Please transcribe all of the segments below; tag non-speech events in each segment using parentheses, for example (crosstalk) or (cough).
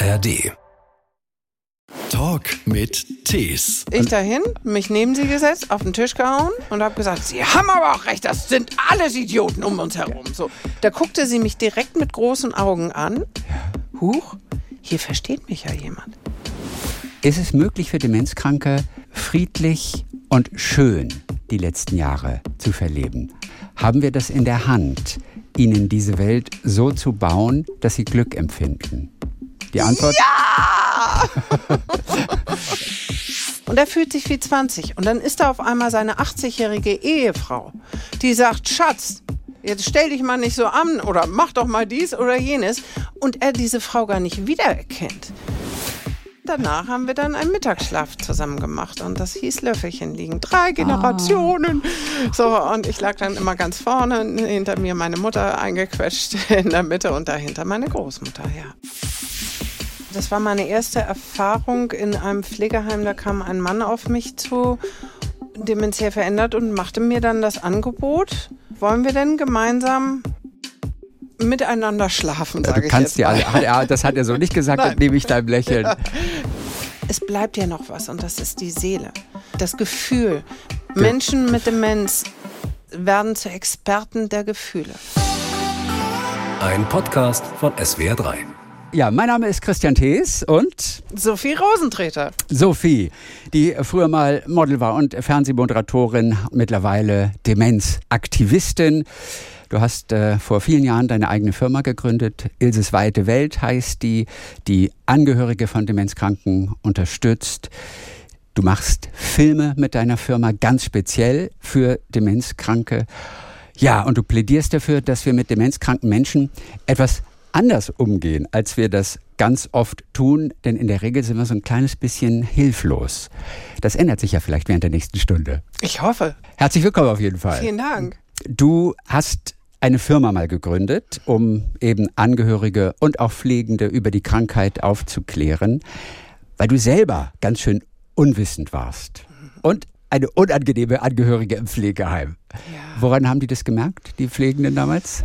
ARD. Talk mit Tees. Ich dahin, mich neben sie gesetzt, auf den Tisch gehauen und habe gesagt, Sie haben aber auch recht, das sind alles Idioten um uns herum. So, da guckte sie mich direkt mit großen Augen an. Huch, hier versteht mich ja jemand. Ist es möglich für Demenzkranke, friedlich und schön die letzten Jahre zu verleben? Haben wir das in der Hand, ihnen diese Welt so zu bauen, dass sie Glück empfinden? Die Antwort? Ja! (laughs) und er fühlt sich wie 20. Und dann ist da auf einmal seine 80-jährige Ehefrau, die sagt, Schatz, jetzt stell dich mal nicht so an oder mach doch mal dies oder jenes. Und er diese Frau gar nicht wiedererkennt. Danach haben wir dann einen Mittagsschlaf zusammen gemacht und das hieß Löffelchen liegen. Drei Generationen. So, und ich lag dann immer ganz vorne, hinter mir meine Mutter eingequetscht in der Mitte und dahinter meine Großmutter, ja. Das war meine erste Erfahrung in einem Pflegeheim. Da kam ein Mann auf mich zu, dementiell verändert und machte mir dann das Angebot. Wollen wir denn gemeinsam miteinander schlafen, Du sage ich kannst ja, mal. hat er, das hat er so nicht gesagt, Nein. das nehme ich deinem Lächeln. (laughs) Es bleibt ja noch was und das ist die Seele. Das Gefühl. Menschen mit Demenz werden zu Experten der Gefühle. Ein Podcast von SWR3. Ja, mein Name ist Christian Thees und Sophie Rosentreter. Sophie, die früher mal Model war und Fernsehmoderatorin, mittlerweile Demenzaktivistin. Du hast äh, vor vielen Jahren deine eigene Firma gegründet. Ilses Weite Welt heißt die, die Angehörige von Demenzkranken unterstützt. Du machst Filme mit deiner Firma ganz speziell für Demenzkranke. Ja, und du plädierst dafür, dass wir mit demenzkranken Menschen etwas anders umgehen, als wir das ganz oft tun, denn in der Regel sind wir so ein kleines bisschen hilflos. Das ändert sich ja vielleicht während der nächsten Stunde. Ich hoffe. Herzlich willkommen auf jeden Fall. Vielen Dank. Du hast eine Firma mal gegründet, um eben Angehörige und auch Pflegende über die Krankheit aufzuklären, weil du selber ganz schön unwissend warst. Und eine unangenehme Angehörige im Pflegeheim. Woran haben die das gemerkt, die Pflegenden damals?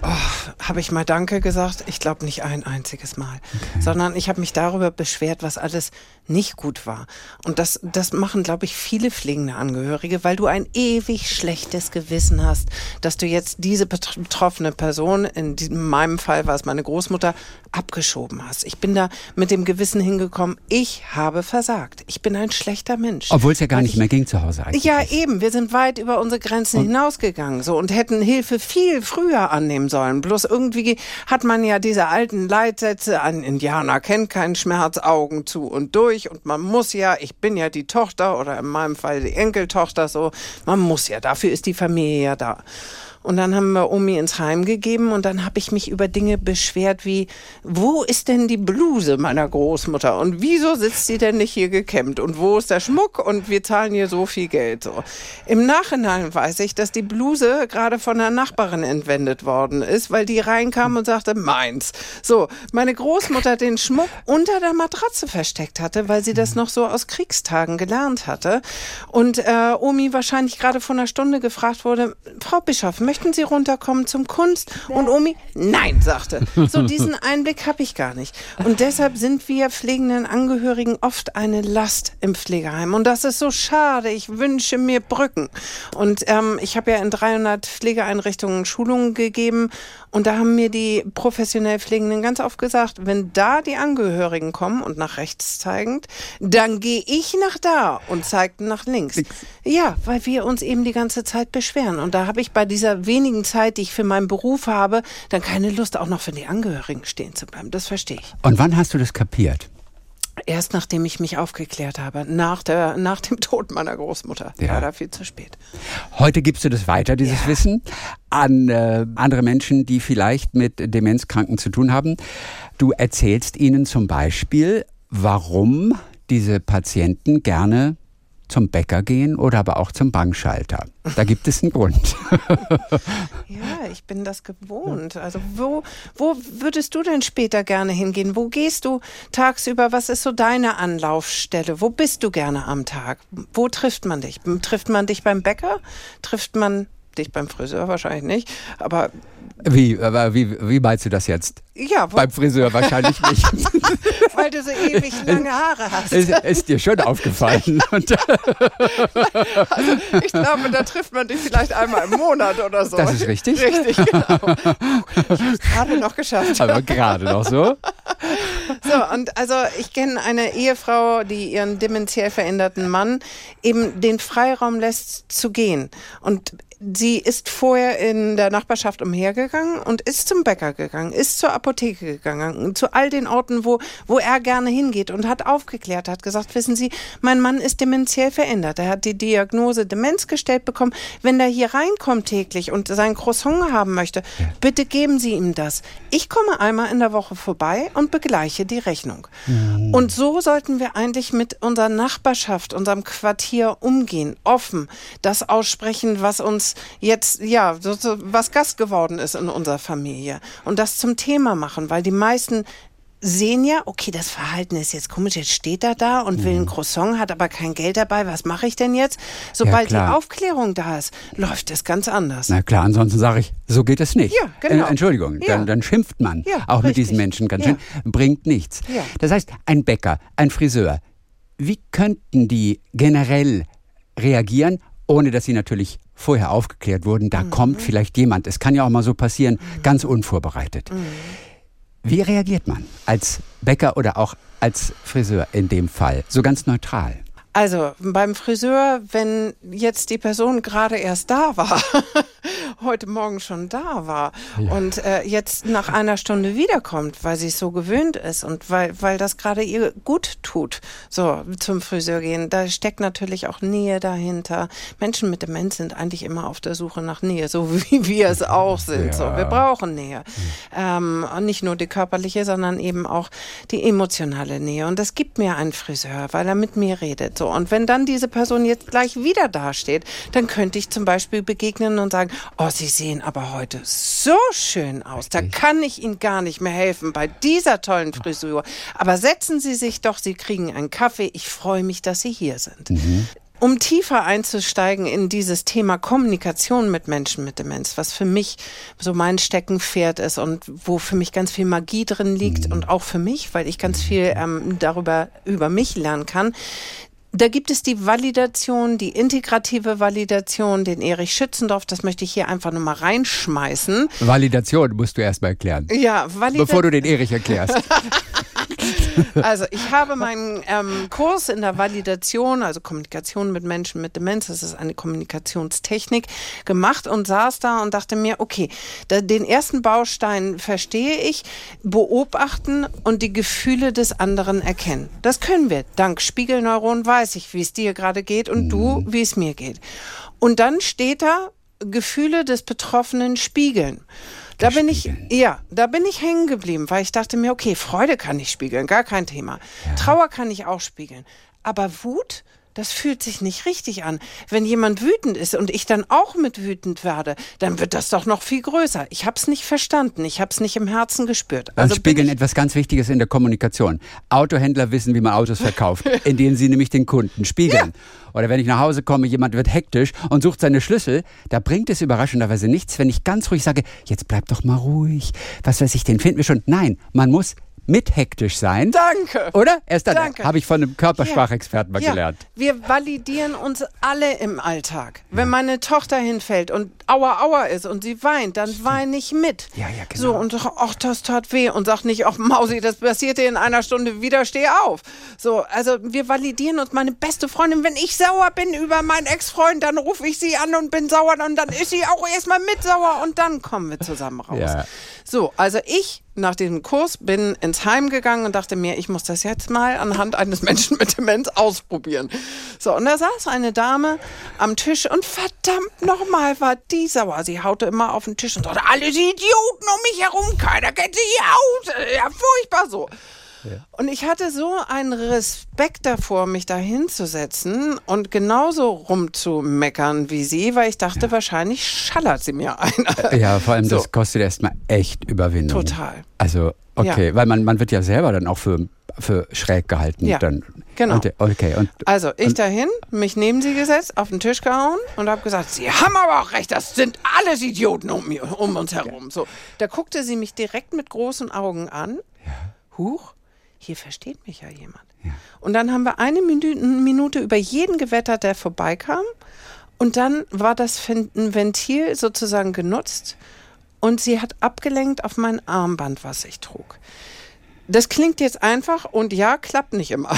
Habe ich mal Danke gesagt? Ich glaube nicht ein einziges Mal. Sondern ich habe mich darüber beschwert, was alles nicht gut war. Und das, das machen, glaube ich, viele pflegende Angehörige, weil du ein ewig schlechtes Gewissen hast, dass du jetzt diese betr- betroffene Person, in diesem- in meinem Fall war es meine Großmutter, abgeschoben hast. Ich bin da mit dem Gewissen hingekommen, ich habe versagt. Ich bin ein schlechter Mensch. Obwohl es ja gar nicht ich- mehr ging zu Hause eigentlich. ja, eben. Wir sind weit über unsere Grenzen hinausgegangen so und hätten Hilfe viel früher annehmen sollen. Bloß irgendwie hat man ja diese alten Leitsätze, ein Indianer kennt keinen Schmerz, Augen zu und durch und man muss ja, ich bin ja die Tochter oder in meinem Fall die Enkeltochter so, man muss ja, dafür ist die Familie ja da. Und dann haben wir Omi ins Heim gegeben und dann habe ich mich über Dinge beschwert wie, wo ist denn die Bluse meiner Großmutter und wieso sitzt sie denn nicht hier gekämmt und wo ist der Schmuck und wir zahlen hier so viel Geld. So. Im Nachhinein weiß ich, dass die Bluse gerade von einer Nachbarin entwendet worden ist, weil die reinkam und sagte, meins. So, meine Großmutter den Schmuck unter der Matratze versteckt hatte, weil sie das noch so aus Kriegstagen gelernt hatte. Und äh, Omi wahrscheinlich gerade vor einer Stunde gefragt wurde, Frau Bischof, möchten Sie runterkommen zum Kunst? Und Omi, nein, sagte. So (laughs) diesen Einblick habe ich gar nicht. Und deshalb sind wir pflegenden Angehörigen oft eine Last im Pflegeheim. Und das ist so schade. Ich wünsche mir Brücken. Und ähm, ich habe ja in 300 Pflegeeinrichtungen Schulungen gegeben. Und da haben mir die professionell Pflegenden ganz oft gesagt, wenn da die Angehörigen kommen und nach rechts zeigend, dann gehe ich nach da und zeigten nach links. Ja, weil wir uns eben die ganze Zeit beschweren. Und da habe ich bei dieser wenigen Zeit, die ich für meinen Beruf habe, dann keine Lust, auch noch für die Angehörigen stehen zu bleiben. Das verstehe ich. Und wann hast du das kapiert? Erst nachdem ich mich aufgeklärt habe, nach, der, nach dem (laughs) Tod meiner Großmutter. Ja. Leider viel zu spät. Heute gibst du das weiter, dieses Wissen, an äh, andere Menschen, die vielleicht mit Demenzkranken zu tun haben. Du erzählst ihnen zum Beispiel, warum diese Patienten gerne zum Bäcker gehen oder aber auch zum Bankschalter. Da gibt es einen Grund. (laughs) Ja, ich bin das gewohnt. Also wo, wo würdest du denn später gerne hingehen? Wo gehst du tagsüber? Was ist so deine Anlaufstelle? Wo bist du gerne am Tag? Wo trifft man dich? Trifft man dich beim Bäcker? Trifft man dich beim Friseur wahrscheinlich nicht, aber wie, aber wie, wie meinst du das jetzt? Ja, beim Friseur wahrscheinlich (laughs) nicht. Weil du so ewig lange Haare hast. Ist, ist dir schon aufgefallen. (laughs) also ich glaube, da trifft man dich vielleicht einmal im Monat oder so. Das ist richtig. Richtig, genau. (laughs) gerade noch geschafft. Aber gerade noch so. So, und also ich kenne eine Ehefrau, die ihren dementiell veränderten Mann eben den Freiraum lässt zu gehen. Und sie ist vorher in der Nachbarschaft umhergegangen und ist zum Bäcker gegangen, ist zur Apotheke gegangen, zu all den Orten, wo, wo er gerne hingeht und hat aufgeklärt, hat gesagt, wissen Sie, mein Mann ist dementiell verändert. Er hat die Diagnose Demenz gestellt bekommen. Wenn er hier reinkommt täglich und sein Croissant haben möchte, bitte geben Sie ihm das. Ich komme einmal in der Woche vorbei und begleiche die Rechnung. Mhm. Und so sollten wir eigentlich mit unserer Nachbarschaft, unserem Quartier umgehen, offen, das aussprechen, was uns jetzt, ja, so, so, was Gast geworden ist in unserer Familie. Und das zum Thema machen, weil die meisten sehen ja, okay, das Verhalten ist jetzt komisch, jetzt steht er da und will ein mhm. Croissant, hat aber kein Geld dabei, was mache ich denn jetzt? Sobald ja, die Aufklärung da ist, läuft es ganz anders. Na klar, ansonsten sage ich, so geht es nicht. Ja, genau. Äh, Entschuldigung, ja. dann, dann, schimpft man ja, auch richtig. mit diesen Menschen ganz schön, bringt nichts. Das heißt, ein Bäcker, ein Friseur, wie könnten die generell reagieren, ohne dass sie natürlich vorher aufgeklärt wurden, da mhm. kommt vielleicht jemand, es kann ja auch mal so passieren, mhm. ganz unvorbereitet. Mhm. Wie reagiert man als Bäcker oder auch als Friseur in dem Fall? So ganz neutral. Also beim Friseur, wenn jetzt die Person gerade erst da war, heute Morgen schon da war ja. und äh, jetzt nach einer Stunde wiederkommt, weil sie es so gewöhnt ist und weil, weil das gerade ihr gut tut, so zum Friseur gehen, da steckt natürlich auch Nähe dahinter. Menschen mit Demenz sind eigentlich immer auf der Suche nach Nähe, so (laughs) wie wir es auch sind. Ja. So, wir brauchen Nähe. Mhm. Ähm, nicht nur die körperliche, sondern eben auch die emotionale Nähe. Und das gibt mir ein Friseur, weil er mit mir redet. So, und wenn dann diese Person jetzt gleich wieder dasteht, dann könnte ich zum Beispiel begegnen und sagen, oh, Sie sehen aber heute so schön aus. Da kann ich Ihnen gar nicht mehr helfen bei dieser tollen Frisur. Aber setzen Sie sich doch, Sie kriegen einen Kaffee. Ich freue mich, dass Sie hier sind. Mhm um tiefer einzusteigen in dieses Thema Kommunikation mit Menschen mit Demenz, was für mich so mein Steckenpferd ist und wo für mich ganz viel Magie drin liegt mhm. und auch für mich, weil ich ganz viel ähm, darüber über mich lernen kann, da gibt es die Validation, die integrative Validation, den Erich Schützendorf, das möchte ich hier einfach nochmal reinschmeißen. Validation musst du erstmal erklären. Ja, Validation. Bevor du den Erich erklärst. (laughs) Also ich habe meinen ähm, Kurs in der Validation, also Kommunikation mit Menschen mit Demenz, das ist eine Kommunikationstechnik, gemacht und saß da und dachte mir, okay, da, den ersten Baustein verstehe ich, beobachten und die Gefühle des anderen erkennen. Das können wir. Dank Spiegelneuronen weiß ich, wie es dir gerade geht und mhm. du, wie es mir geht. Und dann steht da, Gefühle des Betroffenen spiegeln. Da bin ich, ja, da bin ich hängen geblieben, weil ich dachte mir, okay, Freude kann ich spiegeln, gar kein Thema. Ja. Trauer kann ich auch spiegeln. Aber Wut, das fühlt sich nicht richtig an. Wenn jemand wütend ist und ich dann auch mit wütend werde, dann wird das doch noch viel größer. Ich habe es nicht verstanden, ich habe es nicht im Herzen gespürt. Also spiegeln etwas ganz Wichtiges in der Kommunikation. Autohändler wissen, wie man Autos verkauft, (laughs) indem sie nämlich den Kunden spiegeln. Ja. Oder wenn ich nach Hause komme, jemand wird hektisch und sucht seine Schlüssel, da bringt es überraschenderweise nichts, wenn ich ganz ruhig sage, jetzt bleib doch mal ruhig. Was weiß ich, den finden wir schon. Nein, man muss mit hektisch sein. Danke. Oder? Erst dann habe ich von einem Körpersprachexperten mal ja. gelernt. Wir validieren uns alle im Alltag. Wenn meine Tochter hinfällt und aua aua ist und sie weint, dann weine ich mit. Ja, ja, genau. So und ach, das tat weh und sag nicht, ach Mausi, das passierte in einer Stunde wieder, steh auf. So, also wir validieren uns. Meine beste Freundin, wenn ich sauer bin über meinen Ex-Freund, dann rufe ich sie an und bin sauer und dann ist sie auch erstmal mit sauer und dann kommen wir zusammen raus. Ja. So, also ich nach diesem Kurs bin ins Heim gegangen und dachte mir, ich muss das jetzt mal anhand eines Menschen mit Demenz ausprobieren. So, und da saß eine Dame am Tisch und verdammt nochmal war die sauer. Sie haute immer auf den Tisch und sagte, alle die Idioten um mich herum, keiner kennt sie hier aus. Ja, furchtbar so. Und ich hatte so einen Respekt davor, mich da hinzusetzen und genauso rumzumeckern wie sie, weil ich dachte, ja. wahrscheinlich schallert sie mir ein. Ja, vor allem so. das kostet erstmal echt Überwindung. Total. Also, okay, ja. weil man, man wird ja selber dann auch für, für schräg gehalten. Ja. Dann, Genau. Und, okay. Und, also ich und, dahin, mich neben sie gesetzt, auf den Tisch gehauen und habe gesagt, Sie haben aber auch recht, das sind alles Idioten um, um uns herum. So, da guckte sie mich direkt mit großen Augen an. Ja. Huch, hier versteht mich ja jemand. Ja. Und dann haben wir eine Minute über jeden gewettert, der vorbeikam. Und dann war das Ventil sozusagen genutzt und sie hat abgelenkt auf mein Armband, was ich trug. Das klingt jetzt einfach und ja, klappt nicht immer.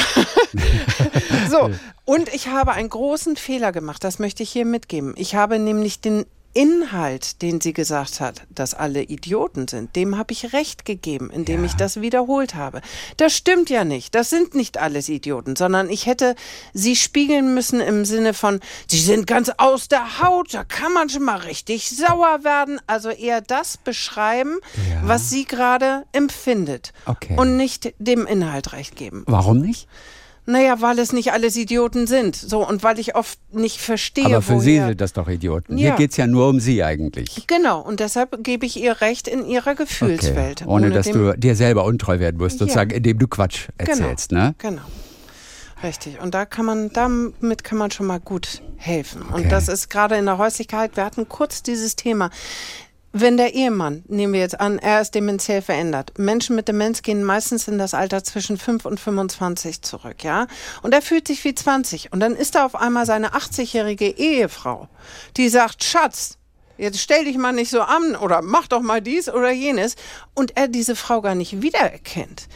(laughs) so, (laughs) und ich habe einen großen Fehler gemacht, das möchte ich hier mitgeben. Ich habe nämlich den Inhalt, den sie gesagt hat, dass alle Idioten sind, dem habe ich recht gegeben, indem ja. ich das wiederholt habe. Das stimmt ja nicht. Das sind nicht alles Idioten, sondern ich hätte sie spiegeln müssen im Sinne von, sie sind ganz aus der Haut, da kann man schon mal richtig sauer werden. Also eher das beschreiben, ja. was sie gerade empfindet. Okay. Und nicht dem Inhalt recht geben. Warum nicht? Naja, weil es nicht alles Idioten sind. So, und weil ich oft nicht verstehe. Aber für. Sie sind das doch Idioten. Ja. Hier geht es ja nur um Sie eigentlich. Genau, und deshalb gebe ich ihr Recht in ihrer Gefühlswelt. Okay. Ohne, ohne dass du dir selber untreu werden musst, sozusagen, ja. indem du Quatsch erzählst, genau. ne? Genau. Richtig. Und da kann man, damit kann man schon mal gut helfen. Okay. Und das ist gerade in der Häuslichkeit, wir hatten kurz dieses Thema. Wenn der Ehemann, nehmen wir jetzt an, er ist dementiell verändert. Menschen mit Demenz gehen meistens in das Alter zwischen 5 und 25 zurück, ja? Und er fühlt sich wie 20. Und dann ist da auf einmal seine 80-jährige Ehefrau, die sagt, Schatz, jetzt stell dich mal nicht so an oder mach doch mal dies oder jenes. Und er diese Frau gar nicht wiedererkennt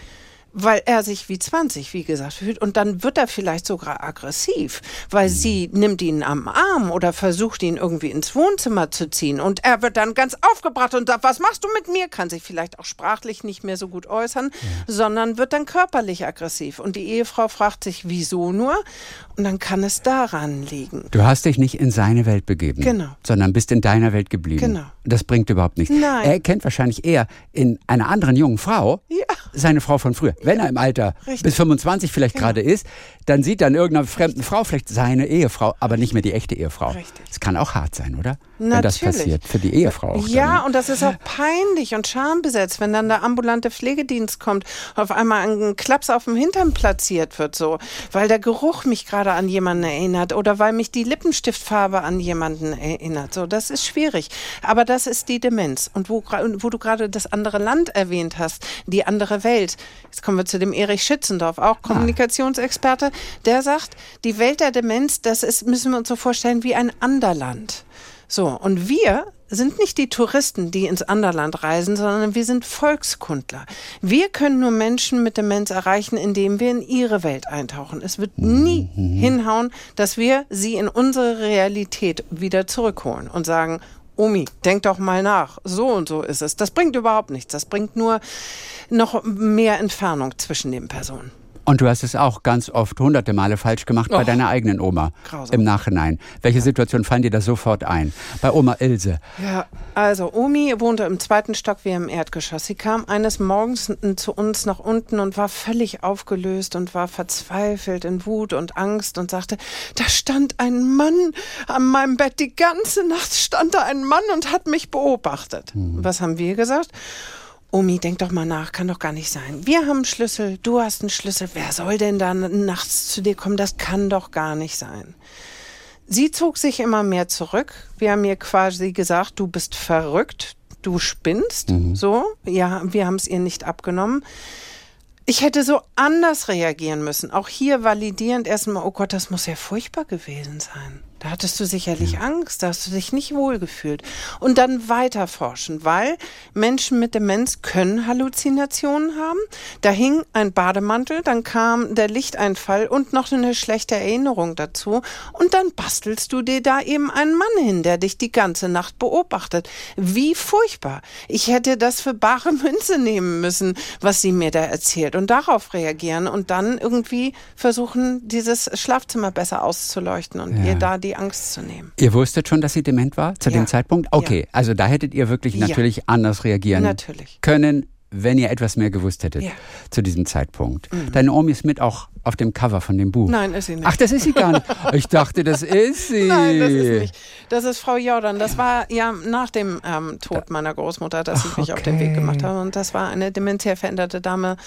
weil er sich wie 20, wie gesagt, fühlt. Und dann wird er vielleicht sogar aggressiv, weil sie nimmt ihn am Arm oder versucht ihn irgendwie ins Wohnzimmer zu ziehen. Und er wird dann ganz aufgebracht und sagt, was machst du mit mir? Kann sich vielleicht auch sprachlich nicht mehr so gut äußern, ja. sondern wird dann körperlich aggressiv. Und die Ehefrau fragt sich, wieso nur? Und dann kann es daran liegen. Du hast dich nicht in seine Welt begeben, genau. sondern bist in deiner Welt geblieben. Genau. Das bringt überhaupt nichts. Nein. Er kennt wahrscheinlich eher in einer anderen jungen Frau ja. seine Frau von früher. Wenn er im Alter Richtig. bis 25 vielleicht genau. gerade ist, dann sieht er in irgendeiner fremden Frau vielleicht seine Ehefrau, aber nicht mehr die echte Ehefrau. Richtig. Das kann auch hart sein, oder? Natürlich. Wenn das passiert, für die Ehefrau. Auch ja, dann, ne? und das ist auch peinlich und schambesetzt, wenn dann der ambulante Pflegedienst kommt, auf einmal ein Klaps auf dem Hintern platziert wird, so, weil der Geruch mich gerade an jemanden erinnert oder weil mich die Lippenstiftfarbe an jemanden erinnert. So, das ist schwierig. Aber das ist die Demenz. Und wo, wo du gerade das andere Land erwähnt hast, die andere Welt. Jetzt kommen wir zu dem Erich Schützendorf, auch ah. Kommunikationsexperte. Der sagt, die Welt der Demenz, das ist, müssen wir uns so vorstellen, wie ein Anderland. So, und wir sind nicht die Touristen, die ins Anderland reisen, sondern wir sind Volkskundler. Wir können nur Menschen mit Demenz erreichen, indem wir in ihre Welt eintauchen. Es wird nie mhm. hinhauen, dass wir sie in unsere Realität wieder zurückholen und sagen, Omi, denk doch mal nach. So und so ist es. Das bringt überhaupt nichts. Das bringt nur noch mehr Entfernung zwischen den Personen. Und du hast es auch ganz oft hunderte Male falsch gemacht Och, bei deiner eigenen Oma grausam. im Nachhinein. Welche ja. Situation fallen dir da sofort ein? Bei Oma Ilse. Ja, also Omi wohnte im zweiten Stock wie im Erdgeschoss. Sie kam eines Morgens zu uns nach unten und war völlig aufgelöst und war verzweifelt in Wut und Angst und sagte, da stand ein Mann an meinem Bett. Die ganze Nacht stand da ein Mann und hat mich beobachtet. Mhm. Was haben wir gesagt? Omi, denk doch mal nach, kann doch gar nicht sein. Wir haben einen Schlüssel, du hast einen Schlüssel. Wer soll denn da nachts zu dir kommen? Das kann doch gar nicht sein. Sie zog sich immer mehr zurück. Wir haben ihr quasi gesagt, du bist verrückt, du spinnst. Mhm. So, ja, wir haben es ihr nicht abgenommen. Ich hätte so anders reagieren müssen. Auch hier validierend erstmal, oh Gott, das muss ja furchtbar gewesen sein. Da hattest du sicherlich ja. Angst, da hast du dich nicht wohlgefühlt. Und dann weiter forschen, weil Menschen mit Demenz können Halluzinationen haben. Da hing ein Bademantel, dann kam der Lichteinfall und noch eine schlechte Erinnerung dazu. Und dann bastelst du dir da eben einen Mann hin, der dich die ganze Nacht beobachtet. Wie furchtbar. Ich hätte das für bare Münze nehmen müssen, was sie mir da erzählt und darauf reagieren und dann irgendwie versuchen, dieses Schlafzimmer besser auszuleuchten und ja. ihr da die die Angst zu nehmen. Ihr wusstet schon, dass sie dement war zu ja. dem Zeitpunkt? Okay, ja. also da hättet ihr wirklich natürlich ja. anders reagieren natürlich. können, wenn ihr etwas mehr gewusst hättet zu diesem Zeitpunkt. Mhm. Deine Omi ist mit auch auf dem Cover von dem Buch. Nein, ist sie nicht. Ach, das ist sie gar nicht. Ich dachte, das ist sie. Nein, das ist nicht. Das ist Frau Jordan. Das war ja nach dem ähm, Tod meiner Großmutter, dass ich mich okay. auf den Weg gemacht habe. Und das war eine dementiell veränderte Dame,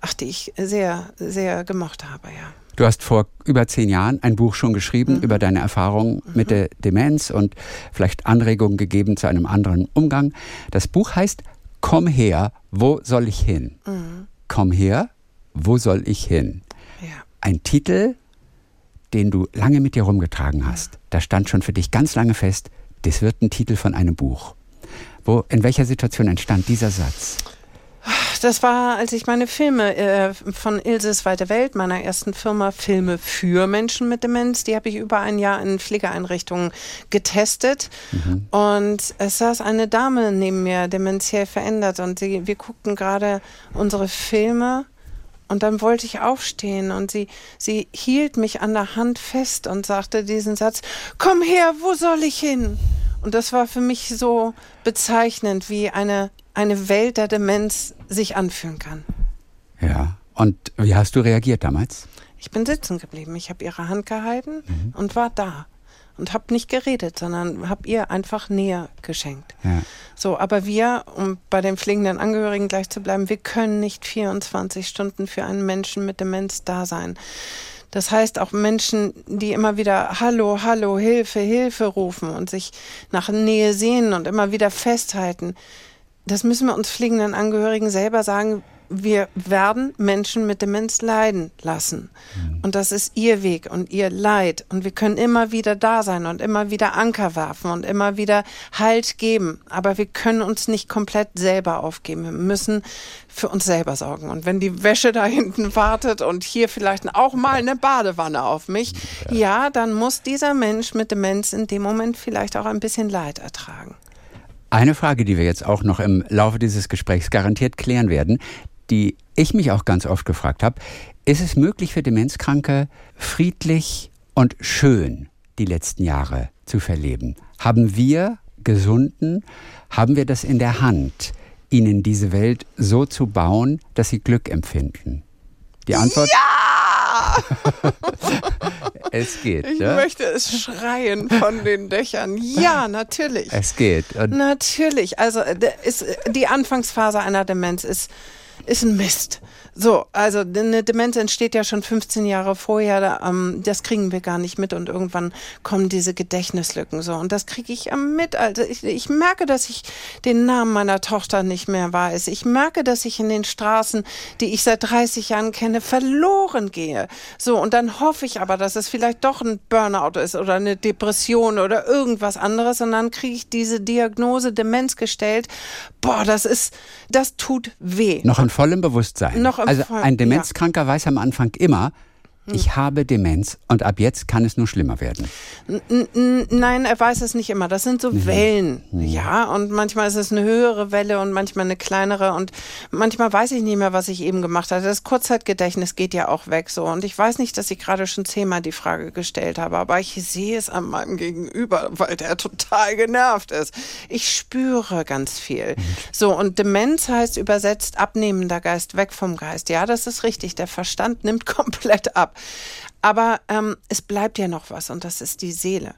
ach, die ich sehr, sehr gemocht habe, ja. Du hast vor über zehn Jahren ein Buch schon geschrieben mhm. über deine Erfahrungen mhm. mit der Demenz und vielleicht Anregungen gegeben zu einem anderen Umgang. Das Buch heißt Komm her, wo soll ich hin? Mhm. Komm her, wo soll ich hin? Ja. Ein Titel, den du lange mit dir rumgetragen hast. Da stand schon für dich ganz lange fest, das wird ein Titel von einem Buch. Wo, in welcher Situation entstand dieser Satz? Das war, als ich meine Filme äh, von Ilses Weite Welt, meiner ersten Firma, Filme für Menschen mit Demenz, die habe ich über ein Jahr in Pflegeeinrichtungen getestet. Mhm. Und es saß eine Dame neben mir, dementiell verändert. Und sie, wir guckten gerade unsere Filme. Und dann wollte ich aufstehen und sie, sie hielt mich an der Hand fest und sagte diesen Satz, komm her, wo soll ich hin? Und das war für mich so bezeichnend, wie eine, eine Welt der Demenz sich anfühlen kann. Ja. Und wie hast du reagiert damals? Ich bin sitzen geblieben. Ich habe ihre Hand gehalten mhm. und war da. Und habe nicht geredet, sondern habe ihr einfach Nähe geschenkt. Ja. So, aber wir, um bei den pflegenden Angehörigen gleich zu bleiben, wir können nicht 24 Stunden für einen Menschen mit Demenz da sein. Das heißt auch Menschen, die immer wieder Hallo, Hallo, Hilfe, Hilfe rufen und sich nach Nähe sehen und immer wieder festhalten. Das müssen wir uns pflegenden Angehörigen selber sagen wir werden Menschen mit Demenz leiden lassen. Mhm. Und das ist ihr Weg und ihr Leid. Und wir können immer wieder da sein und immer wieder Anker werfen und immer wieder Halt geben. Aber wir können uns nicht komplett selber aufgeben. Wir müssen für uns selber sorgen. Und wenn die Wäsche da hinten wartet und hier vielleicht auch mal eine Badewanne auf mich, ja dann muss dieser Mensch mit Demenz in dem Moment vielleicht auch ein bisschen Leid ertragen. Eine Frage, die wir jetzt auch noch im Laufe dieses Gesprächs garantiert klären werden, die ich mich auch ganz oft gefragt habe, ist es möglich für Demenzkranke, friedlich und schön die letzten Jahre zu verleben? Haben wir Gesunden, haben wir das in der Hand, ihnen diese Welt so zu bauen, dass sie Glück empfinden? Die Antwort? Ja! (laughs) es geht. Ich ja? möchte es schreien von den Dächern. Ja, natürlich. Es geht. Und natürlich. Also ist, die Anfangsphase einer Demenz ist ist ein Mist. So, also eine Demenz entsteht ja schon 15 Jahre vorher, ähm, das kriegen wir gar nicht mit und irgendwann kommen diese Gedächtnislücken so und das kriege ich mit. Also ich, ich merke, dass ich den Namen meiner Tochter nicht mehr weiß. Ich merke, dass ich in den Straßen, die ich seit 30 Jahren kenne, verloren gehe. So und dann hoffe ich aber, dass es vielleicht doch ein Burnout ist oder eine Depression oder irgendwas anderes und dann kriege ich diese Diagnose Demenz gestellt. Boah, das ist, das tut weh. Noch in vollem Bewusstsein. Noch also ein Demenzkranker ja. weiß am Anfang immer, ich habe Demenz und ab jetzt kann es nur schlimmer werden. Nein, er weiß es nicht immer. Das sind so mhm. Wellen. Mhm. Ja, und manchmal ist es eine höhere Welle und manchmal eine kleinere und manchmal weiß ich nicht mehr, was ich eben gemacht hatte. Das Kurzzeitgedächtnis geht ja auch weg so. Und ich weiß nicht, dass ich gerade schon zehnmal die Frage gestellt habe, aber ich sehe es an meinem Gegenüber, weil der total genervt ist. Ich spüre ganz viel. Mhm. So, und Demenz heißt übersetzt abnehmender Geist, weg vom Geist. Ja, das ist richtig. Der Verstand nimmt (laughs) komplett ab. Aber ähm, es bleibt ja noch was und das ist die Seele.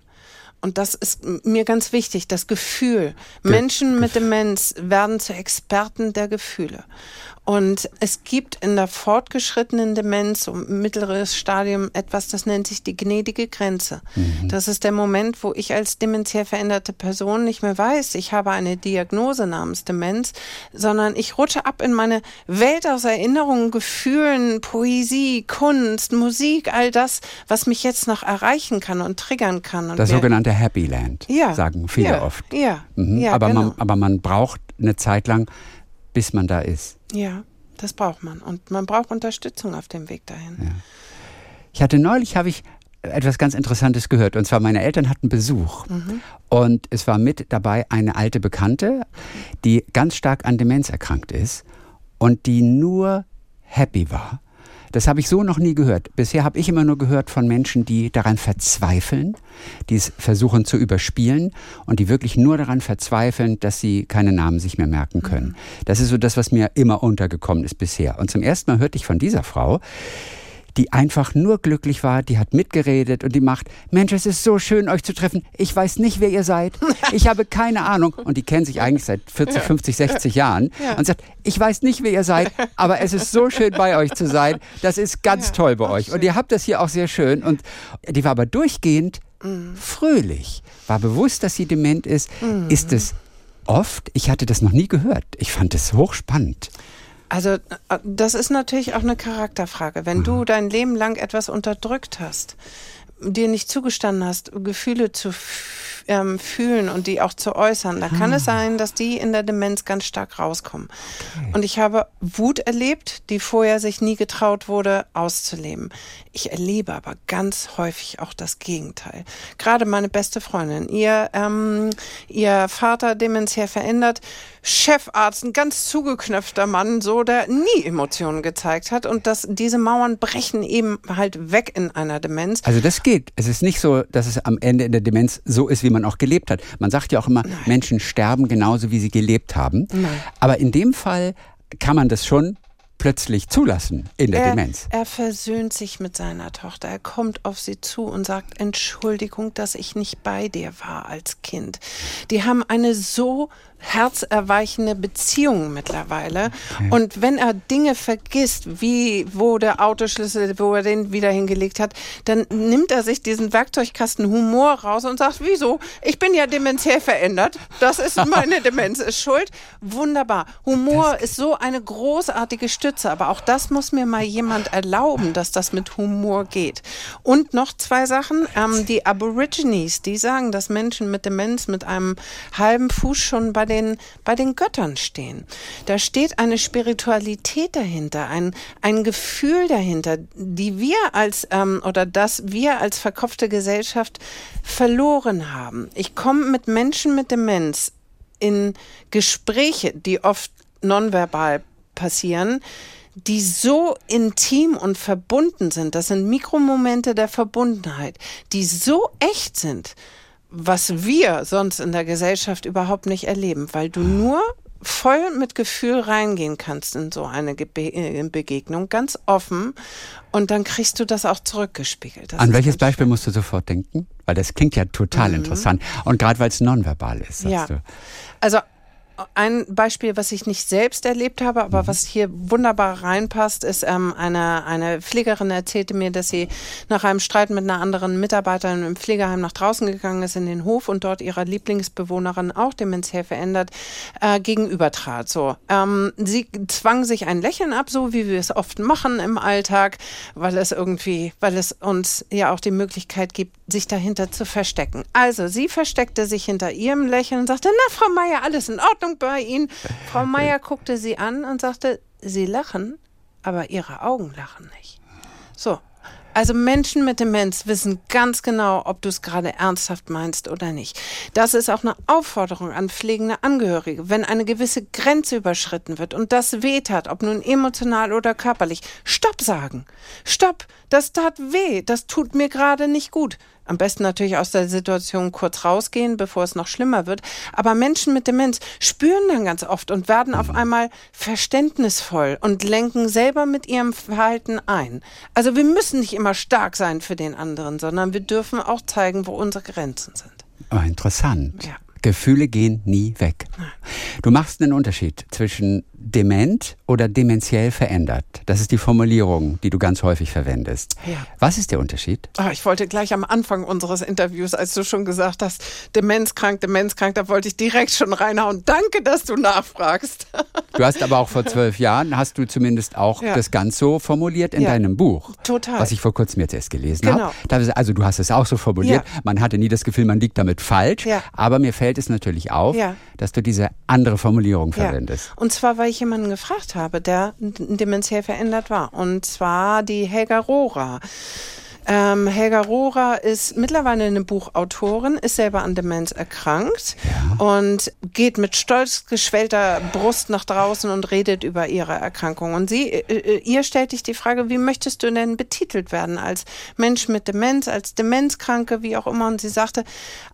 Und das ist mir ganz wichtig, das Gefühl. Menschen mit Demenz werden zu Experten der Gefühle. Und es gibt in der fortgeschrittenen Demenz, so mittleres Stadium, etwas, das nennt sich die gnädige Grenze. Mhm. Das ist der Moment, wo ich als dementiell veränderte Person nicht mehr weiß, ich habe eine Diagnose namens Demenz, sondern ich rutsche ab in meine Welt aus Erinnerungen, Gefühlen, Poesie, Kunst, Musik, all das, was mich jetzt noch erreichen kann und triggern kann. Und das sogenannte Happy Land, ja, sagen viele ja, oft. Ja, mhm. ja aber, genau. man, aber man braucht eine Zeit lang, bis man da ist. Ja, das braucht man. Und man braucht Unterstützung auf dem Weg dahin. Ja. Ich hatte neulich, habe ich etwas ganz Interessantes gehört. Und zwar, meine Eltern hatten Besuch. Mhm. Und es war mit dabei eine alte Bekannte, die ganz stark an Demenz erkrankt ist und die nur happy war das habe ich so noch nie gehört. Bisher habe ich immer nur gehört von Menschen, die daran verzweifeln, die es versuchen zu überspielen und die wirklich nur daran verzweifeln, dass sie keine Namen sich mehr merken können. Mhm. Das ist so das, was mir immer untergekommen ist bisher. Und zum ersten Mal hörte ich von dieser Frau, die einfach nur glücklich war, die hat mitgeredet und die macht, Mensch, es ist so schön, euch zu treffen. Ich weiß nicht, wer ihr seid. (laughs) Ich habe keine Ahnung. Und die kennen sich eigentlich seit 40, 50, 60 Jahren ja. und sagt, ich weiß nicht, wer ihr seid, aber es ist so schön, bei euch zu sein. Das ist ganz toll bei euch. Und ihr habt das hier auch sehr schön. Und die war aber durchgehend mhm. fröhlich, war bewusst, dass sie dement ist. Mhm. Ist es oft? Ich hatte das noch nie gehört. Ich fand es hochspannend. Also äh, das ist natürlich auch eine Charakterfrage. Wenn mhm. du dein Leben lang etwas unterdrückt hast, dir nicht zugestanden hast, Gefühle zu ähm, fühlen und die auch zu äußern, dann kann ah. es sein, dass die in der Demenz ganz stark rauskommen. Okay. Und ich habe Wut erlebt, die vorher sich nie getraut wurde, auszuleben. Ich erlebe aber ganz häufig auch das Gegenteil. Gerade meine beste Freundin, ihr, ähm, ihr Vater dementiell verändert, Chefarzt, ein ganz zugeknöpfter Mann, so, der nie Emotionen gezeigt hat. Und dass diese Mauern brechen eben halt weg in einer Demenz. Also das geht. Es ist nicht so, dass es am Ende in der Demenz so ist, wie man auch gelebt hat. Man sagt ja auch immer, Nein. Menschen sterben genauso, wie sie gelebt haben. Nein. Aber in dem Fall kann man das schon plötzlich zulassen in der er, Demenz. Er versöhnt sich mit seiner Tochter. Er kommt auf sie zu und sagt, Entschuldigung, dass ich nicht bei dir war als Kind. Die haben eine so herzerweichende Beziehungen mittlerweile. Okay. Und wenn er Dinge vergisst, wie wo der Autoschlüssel, wo er den wieder hingelegt hat, dann nimmt er sich diesen Werkzeugkasten Humor raus und sagt, wieso? Ich bin ja dementiell verändert. Das ist meine (laughs) Demenz ist schuld. Wunderbar. Humor das ist so eine großartige Stütze, aber auch das muss mir mal jemand erlauben, dass das mit Humor geht. Und noch zwei Sachen. Ähm, die Aborigines, die sagen, dass Menschen mit Demenz mit einem halben Fuß schon bei den, bei den Göttern stehen. Da steht eine Spiritualität dahinter, ein, ein Gefühl dahinter, die wir als, ähm, oder das wir als verkopfte Gesellschaft verloren haben. Ich komme mit Menschen mit Demenz in Gespräche, die oft nonverbal passieren, die so intim und verbunden sind. Das sind Mikromomente der Verbundenheit, die so echt sind, was wir sonst in der Gesellschaft überhaupt nicht erleben, weil du nur voll mit Gefühl reingehen kannst in so eine äh, Begegnung, ganz offen und dann kriegst du das auch zurückgespiegelt. Das An welches Beispiel musst du sofort denken? Weil das klingt ja total mhm. interessant und gerade weil es nonverbal ist. ja. Du. Also ein Beispiel, was ich nicht selbst erlebt habe, aber mhm. was hier wunderbar reinpasst, ist ähm, eine, eine Pflegerin erzählte mir, dass sie nach einem Streit mit einer anderen Mitarbeiterin im Pflegeheim nach draußen gegangen ist in den Hof und dort ihrer Lieblingsbewohnerin auch dementiell verändert äh, gegenübertrat. So, ähm, sie zwang sich ein Lächeln ab, so wie wir es oft machen im Alltag, weil es irgendwie, weil es uns ja auch die Möglichkeit gibt, sich dahinter zu verstecken. Also sie versteckte sich hinter ihrem Lächeln und sagte, na Frau Meier, alles in Ordnung Ordnung bei Ihnen. Frau (laughs) Meier guckte sie an und sagte, Sie lachen, aber Ihre Augen lachen nicht. So. Also Menschen mit Demenz wissen ganz genau, ob du es gerade ernsthaft meinst oder nicht. Das ist auch eine Aufforderung an pflegende Angehörige. Wenn eine gewisse Grenze überschritten wird und das weht hat, ob nun emotional oder körperlich, Stopp sagen. Stopp, das tat weh, das tut mir gerade nicht gut. Am besten natürlich aus der Situation kurz rausgehen, bevor es noch schlimmer wird. Aber Menschen mit Demenz spüren dann ganz oft und werden auf einmal verständnisvoll und lenken selber mit ihrem Verhalten ein. Also wir müssen nicht immer stark sein für den anderen, sondern wir dürfen auch zeigen, wo unsere Grenzen sind. Oh, interessant. Ja. Gefühle gehen nie weg. Du machst einen Unterschied zwischen dement oder dementiell verändert. Das ist die Formulierung, die du ganz häufig verwendest. Ja. Was ist der Unterschied? Oh, ich wollte gleich am Anfang unseres Interviews, als du schon gesagt hast, demenzkrank, demenzkrank, da wollte ich direkt schon reinhauen. Danke, dass du nachfragst. (laughs) Du hast aber auch vor zwölf Jahren, hast du zumindest auch ja. das ganz so formuliert in ja. deinem Buch. Total. Was ich vor kurzem jetzt erst gelesen genau. habe. Also du hast es auch so formuliert. Man hatte nie das Gefühl, man liegt damit falsch. Aber mir fällt es natürlich auf, dass du diese andere Formulierung verwendest. Und zwar, weil ich jemanden gefragt habe, der dementiell verändert war. Und zwar die Helga Rohrer. Ähm, Helga Rohrer ist mittlerweile eine Buchautorin, ist selber an Demenz erkrankt ja. und geht mit stolz geschwellter Brust nach draußen und redet über ihre Erkrankung. Und sie, äh, äh ihr stellt dich die Frage, wie möchtest du denn betitelt werden? Als Mensch mit Demenz, als Demenzkranke, wie auch immer. Und sie sagte,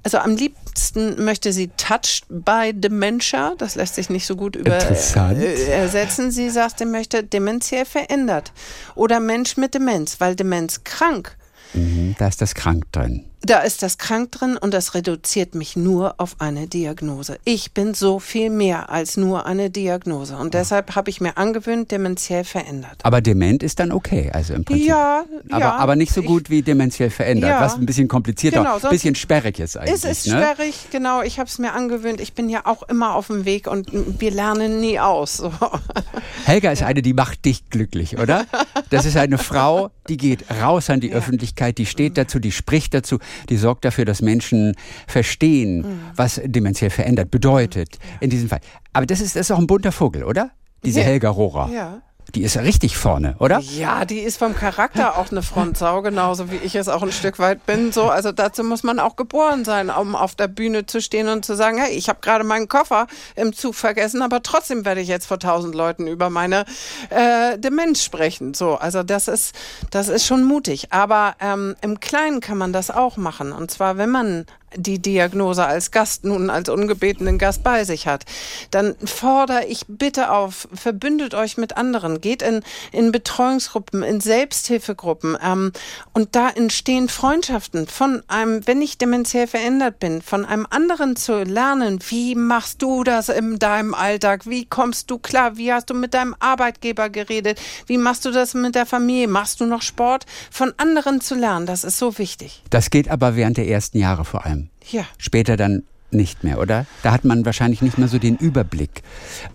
also am liebsten möchte sie touched by dementia. Das lässt sich nicht so gut über, äh, ersetzen. Sie sagt, sie möchte dementiell verändert oder Mensch mit Demenz, weil Demenz krank Mhm, da ist das krank drin. Da ist das krank drin und das reduziert mich nur auf eine Diagnose. Ich bin so viel mehr als nur eine Diagnose und deshalb habe ich mir angewöhnt, dementiell verändert. Aber dement ist dann okay, also im Prinzip. Ja, aber, ja. aber nicht so gut wie dementiell verändert, ja. was ein bisschen komplizierter, genau, ein bisschen sperrig ist eigentlich. Es ist ne? sperrig, genau. Ich habe es mir angewöhnt. Ich bin ja auch immer auf dem Weg und wir lernen nie aus. So. (laughs) Helga ist eine, die macht dich glücklich, oder? Das ist eine Frau, die geht raus an die ja. Öffentlichkeit, die steht dazu, die spricht dazu, die sorgt dafür, dass Menschen verstehen, mhm. was dementiell verändert bedeutet. Ja. In diesem Fall. Aber das ist, das ist auch ein bunter Vogel, oder? Diese ja. Helga Rohrer. Ja. Die ist ja richtig vorne, oder? Ja, die ist vom Charakter auch eine Frontsau, genauso wie ich es auch ein Stück weit bin. So, also dazu muss man auch geboren sein, um auf der Bühne zu stehen und zu sagen, hey, ich habe gerade meinen Koffer im Zug vergessen, aber trotzdem werde ich jetzt vor tausend Leuten über meine äh, Demenz sprechen. So, also das ist, das ist schon mutig. Aber ähm, im Kleinen kann man das auch machen. Und zwar, wenn man die Diagnose als Gast nun als ungebetenen Gast bei sich hat, dann fordere ich bitte auf, verbündet euch mit anderen, geht in, in Betreuungsgruppen, in Selbsthilfegruppen ähm, und da entstehen Freundschaften von einem, wenn ich dementiell verändert bin, von einem anderen zu lernen, wie machst du das in deinem Alltag, wie kommst du klar, wie hast du mit deinem Arbeitgeber geredet, wie machst du das mit der Familie, machst du noch Sport, von anderen zu lernen, das ist so wichtig. Das geht aber während der ersten Jahre vor allem. Ja. Später dann nicht mehr, oder? Da hat man wahrscheinlich nicht mehr so den Überblick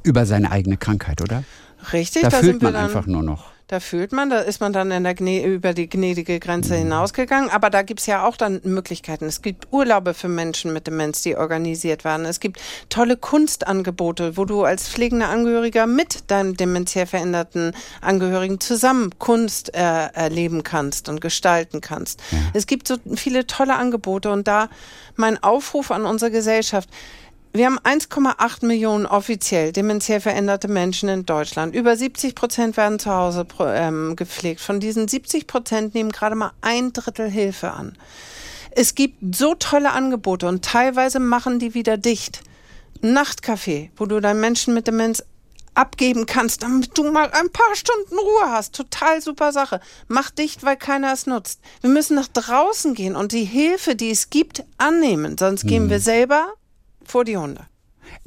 über seine eigene Krankheit, oder? Richtig, da, da fühlt man einfach nur noch. Da fühlt man, da ist man dann in der Gne über die gnädige Grenze hinausgegangen. Aber da gibt's ja auch dann Möglichkeiten. Es gibt Urlaube für Menschen mit Demenz, die organisiert werden. Es gibt tolle Kunstangebote, wo du als pflegender Angehöriger mit deinem dementiell veränderten Angehörigen zusammen Kunst äh, erleben kannst und gestalten kannst. Ja. Es gibt so viele tolle Angebote und da mein Aufruf an unsere Gesellschaft. Wir haben 1,8 Millionen offiziell dementiell veränderte Menschen in Deutschland. Über 70 Prozent werden zu Hause ähm, gepflegt. Von diesen 70 Prozent nehmen gerade mal ein Drittel Hilfe an. Es gibt so tolle Angebote und teilweise machen die wieder dicht. Nachtcafé, wo du deinen Menschen mit Demenz abgeben kannst, damit du mal ein paar Stunden Ruhe hast. Total super Sache. Mach dicht, weil keiner es nutzt. Wir müssen nach draußen gehen und die Hilfe, die es gibt, annehmen. Sonst gehen mhm. wir selber vor die Hunde.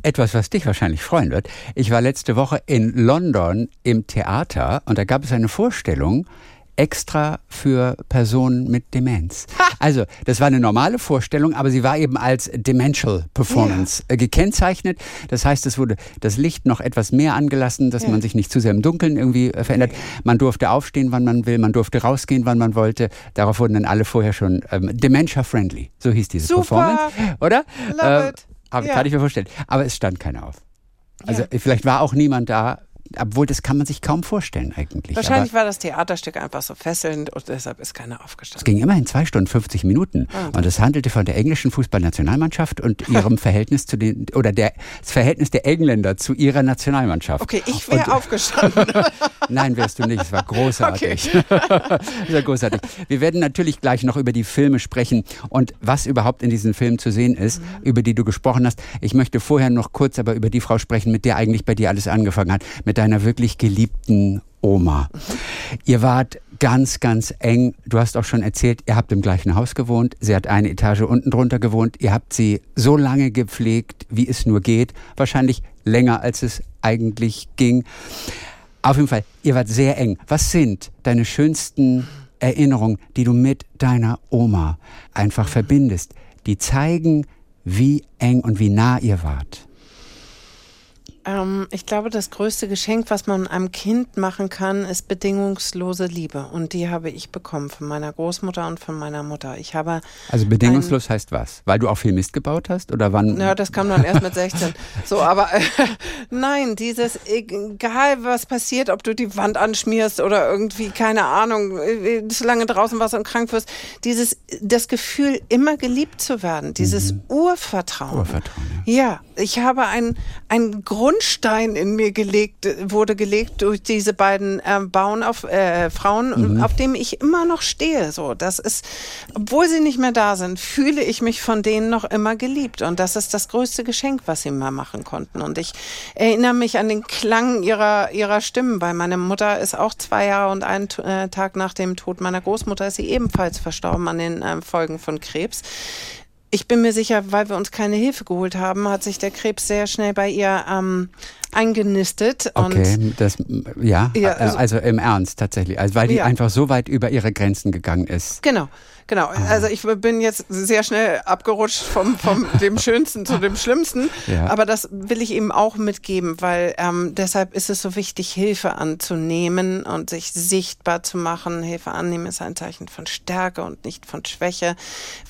Etwas, was dich wahrscheinlich freuen wird. Ich war letzte Woche in London im Theater und da gab es eine Vorstellung extra für Personen mit Demenz. Also, das war eine normale Vorstellung, aber sie war eben als Demential Performance ja. Äh, gekennzeichnet. Das heißt, es wurde das Licht noch etwas mehr angelassen, dass ja. man sich nicht zu sehr im Dunkeln irgendwie äh, verändert. Man durfte aufstehen, wann man will, man durfte rausgehen, wann man wollte. Darauf wurden dann alle vorher schon ähm, Dementia-friendly. So hieß diese Super. Performance. Oder? Love äh, it. Aber ja. kann ich mir vorstellen. Aber es stand keiner auf. Also ja. vielleicht war auch niemand da, obwohl das kann man sich kaum vorstellen eigentlich. Wahrscheinlich Aber war das Theaterstück einfach so fesselnd und deshalb ist keiner aufgestanden. Es ging immerhin zwei Stunden 50 Minuten oh. und es handelte von der englischen Fußballnationalmannschaft und ihrem (laughs) Verhältnis zu den oder der, das Verhältnis der Engländer zu ihrer Nationalmannschaft. Okay, ich wäre (laughs) aufgestanden. (laughs) Nein, wärst du nicht. Es war großartig. Okay. es war großartig. Wir werden natürlich gleich noch über die Filme sprechen und was überhaupt in diesen Filmen zu sehen ist, mhm. über die du gesprochen hast. Ich möchte vorher noch kurz aber über die Frau sprechen, mit der eigentlich bei dir alles angefangen hat, mit deiner wirklich geliebten Oma. Ihr wart ganz, ganz eng. Du hast auch schon erzählt, ihr habt im gleichen Haus gewohnt. Sie hat eine Etage unten drunter gewohnt. Ihr habt sie so lange gepflegt, wie es nur geht. Wahrscheinlich länger, als es eigentlich ging. Auf jeden Fall, ihr wart sehr eng. Was sind deine schönsten Erinnerungen, die du mit deiner Oma einfach verbindest, die zeigen, wie eng und wie nah ihr wart? Ähm, ich glaube, das größte Geschenk, was man einem Kind machen kann, ist bedingungslose Liebe. Und die habe ich bekommen von meiner Großmutter und von meiner Mutter. Ich habe also bedingungslos heißt was? Weil du auch viel Mist gebaut hast oder wann? Ja, das kam dann erst mit 16. (laughs) So, aber äh, nein, dieses egal was passiert, ob du die Wand anschmierst oder irgendwie keine Ahnung, äh, zu lange draußen warst und krank wirst, dieses das Gefühl immer geliebt zu werden, dieses mhm. Urvertrauen. Urvertrauen. Ja. ja, ich habe ein ein Grund Grundstein in mir gelegt, wurde gelegt durch diese beiden äh, Bauen auf äh, Frauen, mhm. auf dem ich immer noch stehe. So, das ist, obwohl sie nicht mehr da sind, fühle ich mich von denen noch immer geliebt. Und das ist das größte Geschenk, was sie mal machen konnten. Und ich erinnere mich an den Klang ihrer, ihrer Stimmen, weil meine Mutter ist auch zwei Jahre und einen äh, Tag nach dem Tod meiner Großmutter ist sie ebenfalls verstorben an den äh, Folgen von Krebs ich bin mir sicher, weil wir uns keine Hilfe geholt haben, hat sich der Krebs sehr schnell bei ihr ähm, eingenistet. Okay, das, ja, ja also, also, im Ernst tatsächlich, also weil die ja. einfach so weit über ihre Grenzen gegangen ist. Genau. Genau, also ich bin jetzt sehr schnell abgerutscht vom, vom (laughs) dem Schönsten zu dem Schlimmsten, ja. aber das will ich eben auch mitgeben, weil ähm, deshalb ist es so wichtig, Hilfe anzunehmen und sich sichtbar zu machen. Hilfe annehmen ist ein Zeichen von Stärke und nicht von Schwäche,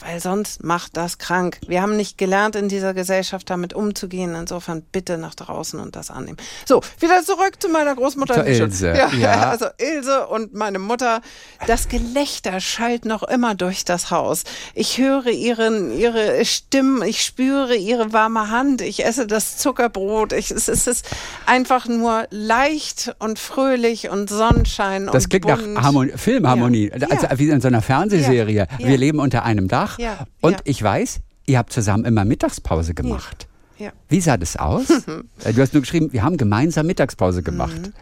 weil sonst macht das krank. Wir haben nicht gelernt, in dieser Gesellschaft damit umzugehen. Insofern bitte nach draußen und das annehmen. So, wieder zurück zu meiner Großmutter. Ilse. Ja, ja, (laughs) also Ilse und meine Mutter. Das Gelächter schallt noch immer durch das Haus. Ich höre ihren, ihre Stimmen, ich spüre ihre warme Hand, ich esse das Zuckerbrot. Ich, es, es ist einfach nur leicht und fröhlich und Sonnenschein. Das und klingt bunt. nach Harmon Filmharmonie, ja. also wie in so einer Fernsehserie. Ja. Wir leben unter einem Dach und ich weiß, ihr habt zusammen immer Mittagspause gemacht. Ja. Wie sah das aus? (laughs) du hast nur geschrieben, wir haben gemeinsam Mittagspause gemacht. Mhm.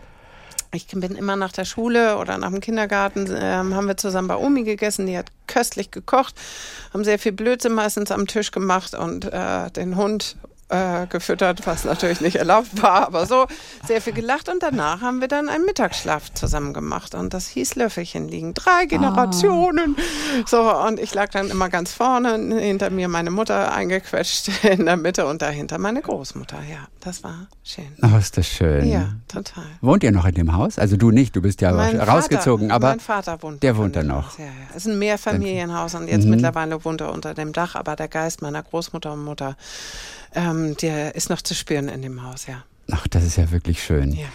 Ich bin immer nach der Schule oder nach dem Kindergarten, äh, haben wir zusammen bei Omi gegessen. Die hat köstlich gekocht, haben sehr viel Blödsinn meistens am Tisch gemacht und äh, den Hund äh, gefüttert, was natürlich nicht erlaubt war, aber so sehr viel gelacht und danach haben wir dann einen Mittagsschlaf zusammen gemacht und das hieß Löffelchen liegen. Drei Generationen. Ah. So und ich lag dann immer ganz vorne, hinter mir meine Mutter eingequetscht (laughs) in der Mitte und dahinter meine Großmutter. Ja, das war schön. Oh, ist das schön. Ja, total. Wohnt ihr noch in dem Haus? Also du nicht, du bist ja mein rausgezogen, Vater, aber mein Vater wohnt. Der wohnt da noch. Ja, ja. Es ist ein Mehrfamilienhaus und jetzt mhm. mittlerweile wohnt er unter dem Dach, aber der Geist meiner Großmutter und Mutter ähm, der ist noch zu spüren in dem Haus, ja. Ach, das ist ja wirklich schön. Ja.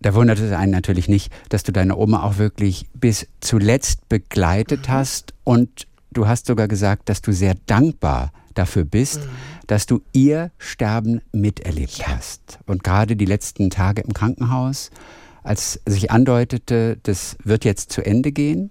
Da wundert es einen natürlich nicht, dass du deine Oma auch wirklich bis zuletzt begleitet mhm. hast und du hast sogar gesagt, dass du sehr dankbar dafür bist, mhm. dass du ihr Sterben miterlebt ja. hast. Und gerade die letzten Tage im Krankenhaus, als sich andeutete, das wird jetzt zu Ende gehen,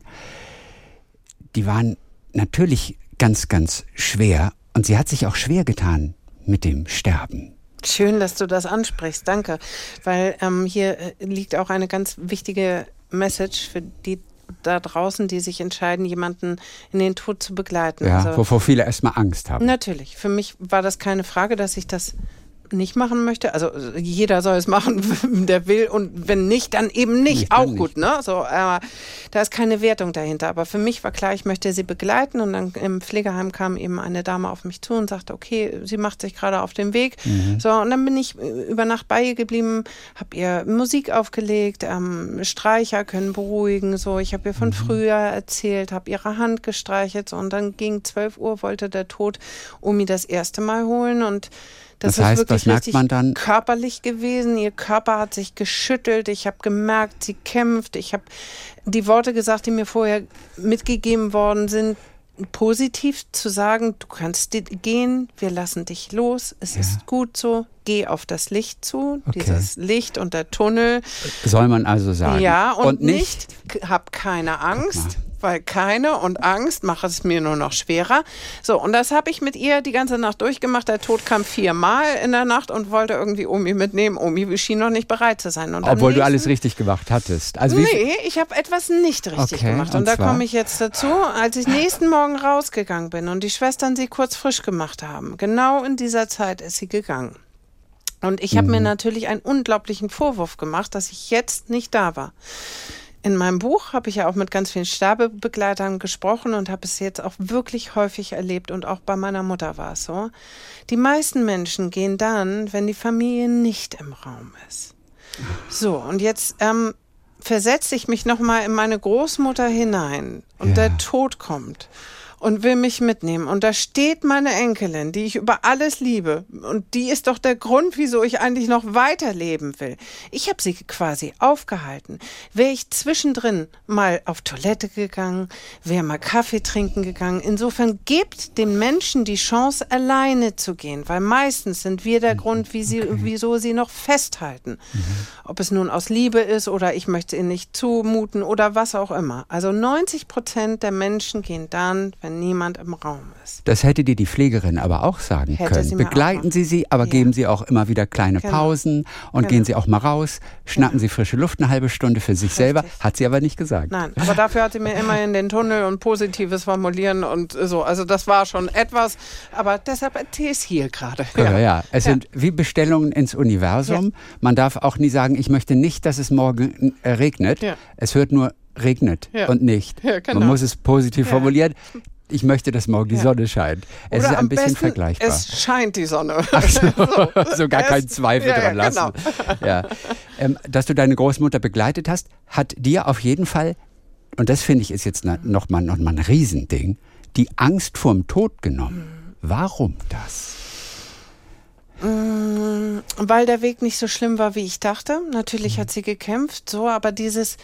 die waren natürlich ganz, ganz schwer. Und sie hat sich auch schwer getan, mit dem Sterben. Schön, dass du das ansprichst, danke. Weil ähm, hier äh, liegt auch eine ganz wichtige Message für die da draußen, die sich entscheiden, jemanden in den Tod zu begleiten. Ja, also, wovor viele erstmal Angst haben. Natürlich. Für mich war das keine Frage, dass ich das nicht machen möchte. Also jeder soll es machen, (laughs) der will und wenn nicht, dann eben nicht. nicht auch gut, nicht. ne? So, äh, da ist keine Wertung dahinter. Aber für mich war klar, ich möchte sie begleiten und dann im Pflegeheim kam eben eine Dame auf mich zu und sagte, okay, sie macht sich gerade auf den Weg. Mhm. So und dann bin ich über Nacht bei ihr geblieben, habe ihr Musik aufgelegt, ähm, Streicher können beruhigen. So, ich habe ihr von mhm. früher erzählt, habe ihre Hand gestreichelt so, und dann gegen 12 Uhr wollte der Tod Omi das erste Mal holen und das, das heißt, was merkt man dann? Körperlich gewesen. Ihr Körper hat sich geschüttelt. Ich habe gemerkt, sie kämpft. Ich habe die Worte gesagt, die mir vorher mitgegeben worden sind, positiv zu sagen, du kannst gehen, wir lassen dich los, es ja. ist gut so, geh auf das Licht zu, okay. dieses Licht und der Tunnel. Soll man also sagen. Ja, und, und nicht, nicht, hab keine Angst weil keine und Angst macht es mir nur noch schwerer. So, und das habe ich mit ihr die ganze Nacht durchgemacht. Der Tod kam viermal in der Nacht und wollte irgendwie Omi mitnehmen. Omi schien noch nicht bereit zu sein. Und Obwohl du alles richtig gemacht hattest. Also nee, ich habe etwas nicht richtig okay, gemacht. Und, und da komme ich jetzt dazu, als ich nächsten Morgen rausgegangen bin und die Schwestern sie kurz frisch gemacht haben. Genau in dieser Zeit ist sie gegangen. Und ich habe mhm. mir natürlich einen unglaublichen Vorwurf gemacht, dass ich jetzt nicht da war. In meinem Buch habe ich ja auch mit ganz vielen Sterbebegleitern gesprochen und habe es jetzt auch wirklich häufig erlebt und auch bei meiner Mutter war es so. Die meisten Menschen gehen dann, wenn die Familie nicht im Raum ist. So, und jetzt ähm, versetze ich mich nochmal in meine Großmutter hinein und ja. der Tod kommt und will mich mitnehmen. Und da steht meine Enkelin, die ich über alles liebe. Und die ist doch der Grund, wieso ich eigentlich noch weiterleben will. Ich habe sie quasi aufgehalten. Wäre ich zwischendrin mal auf Toilette gegangen, wäre mal Kaffee trinken gegangen. Insofern gebt dem Menschen die Chance, alleine zu gehen. Weil meistens sind wir der Grund, wie sie, okay. wieso sie noch festhalten. Mhm. Ob es nun aus Liebe ist oder ich möchte ihnen nicht zumuten oder was auch immer. Also 90 Prozent der Menschen gehen dann, wenn wenn niemand im Raum ist. Das hätte dir die Pflegerin aber auch sagen hätte können. Sie Begleiten Sie sie, aber ja. geben Sie auch immer wieder kleine genau. Pausen und genau. gehen Sie auch mal raus, schnappen genau. Sie frische Luft eine halbe Stunde für sich Richtig. selber. Hat sie aber nicht gesagt. Nein, aber dafür hat sie mir immer in den Tunnel und positives Formulieren und so. Also das war schon etwas, aber deshalb erzähle ich es hier gerade. Ja. ja, ja. Es ja. sind wie Bestellungen ins Universum. Man darf auch nie sagen, ich möchte nicht, dass es morgen äh, regnet. Es hört nur regnet ja. und nicht. Ja, genau. Man muss es positiv ja. formulieren ich möchte, dass morgen die Sonne scheint. Es Oder ist ein bisschen vergleichbar. Es scheint die Sonne. Ach so, (laughs) (laughs) so gar keinen Zweifel ja, dran lassen. Genau. Ja. Ähm, dass du deine Großmutter begleitet hast, hat dir auf jeden Fall, und das finde ich ist jetzt nochmal noch mal ein Riesending, die Angst vorm Tod genommen. Warum das? Mm, weil der Weg nicht so schlimm war, wie ich dachte. Natürlich hat sie gekämpft, so, aber dieses,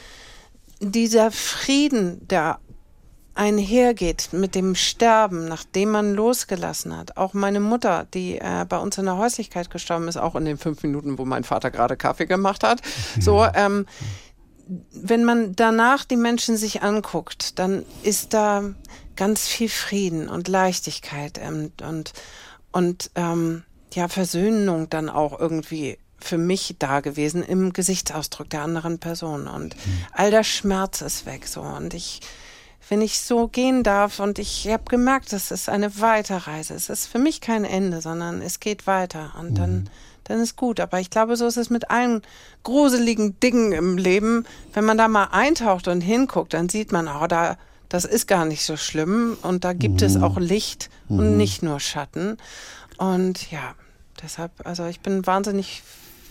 dieser Frieden, der einhergeht mit dem Sterben, nachdem man losgelassen hat. Auch meine Mutter, die äh, bei uns in der Häuslichkeit gestorben ist, auch in den fünf Minuten, wo mein Vater gerade Kaffee gemacht hat. So, ähm, wenn man danach die Menschen sich anguckt, dann ist da ganz viel Frieden und Leichtigkeit und, und, und ähm, ja, Versöhnung dann auch irgendwie für mich da gewesen im Gesichtsausdruck der anderen Person. Und mhm. all der Schmerz ist weg so. Und ich wenn ich so gehen darf und ich habe gemerkt, das ist eine Weiterreise. Es ist für mich kein Ende, sondern es geht weiter und dann, mhm. dann ist gut. Aber ich glaube, so ist es mit allen gruseligen Dingen im Leben. Wenn man da mal eintaucht und hinguckt, dann sieht man, oh, da, das ist gar nicht so schlimm und da gibt mhm. es auch Licht mhm. und nicht nur Schatten. Und ja, deshalb, also ich bin wahnsinnig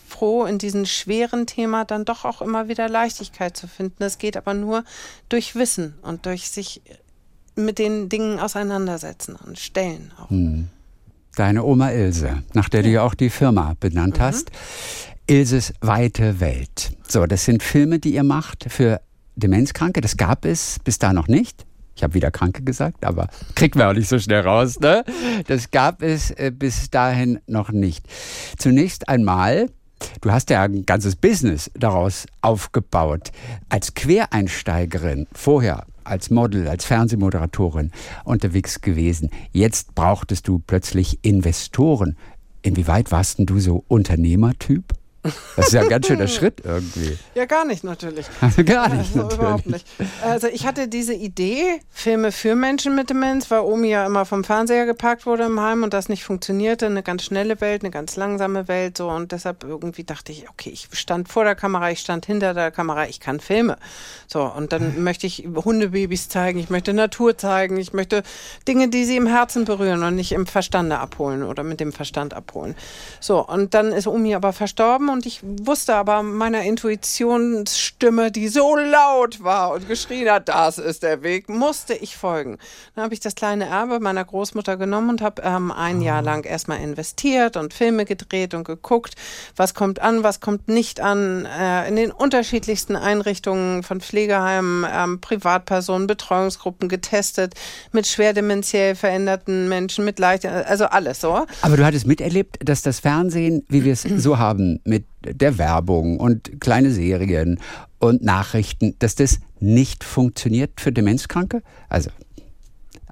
froh, in diesem schweren Thema dann doch auch immer wieder Leichtigkeit zu finden. Das geht aber nur durch Wissen und durch sich mit den Dingen auseinandersetzen und stellen auch. Hm. Deine Oma Ilse, nach der ja. du ja auch die Firma benannt mhm. hast. Ilses weite Welt. So, das sind Filme, die ihr macht für Demenzkranke. Das gab es bis da noch nicht. Ich habe wieder Kranke gesagt, aber kriegt man auch nicht so schnell raus. Ne? Das gab es äh, bis dahin noch nicht. Zunächst einmal Du hast ja ein ganzes Business daraus aufgebaut. Als Quereinsteigerin vorher als Model, als Fernsehmoderatorin unterwegs gewesen. Jetzt brauchtest du plötzlich Investoren. Inwieweit warst denn du so Unternehmertyp? Das ist ja ein ganz schöner (laughs) Schritt irgendwie. Ja, gar nicht natürlich. (laughs) Gar nicht also, natürlich. Überhaupt nicht. Also ich hatte diese Idee, Filme für Menschen mit Demenz, weil Omi ja immer vom Fernseher gepackt wurde im Heim und das nicht funktionierte. Eine ganz schnelle Welt, eine ganz langsame Welt so und deshalb irgendwie dachte ich, okay, ich stand vor der Kamera, ich stand hinter der Kamera, ich kann Filme. So und dann (laughs) möchte ich Hundebabys zeigen, ich möchte Natur zeigen, ich möchte Dinge, die sie im Herzen berühren und nicht im Verstande abholen oder mit dem Verstand abholen. So und dann ist Omi aber verstorben und ich wusste aber meiner Intuitionsstimme, die so laut war und geschrien hat, das ist der Weg, musste ich folgen. Dann habe ich das kleine Erbe meiner Großmutter genommen und habe ähm, ein Jahr lang erstmal investiert und Filme gedreht und geguckt, was kommt an, was kommt nicht an, äh, in den unterschiedlichsten Einrichtungen von Pflegeheimen, ähm, Privatpersonen, Betreuungsgruppen getestet, mit schwer dementiell veränderten Menschen, mit leicht, also alles so. Aber du hattest miterlebt, dass das Fernsehen, wie wir es (clears throat) so haben, mit der Werbung und kleine Serien und Nachrichten, dass das nicht funktioniert für Demenzkranke? Also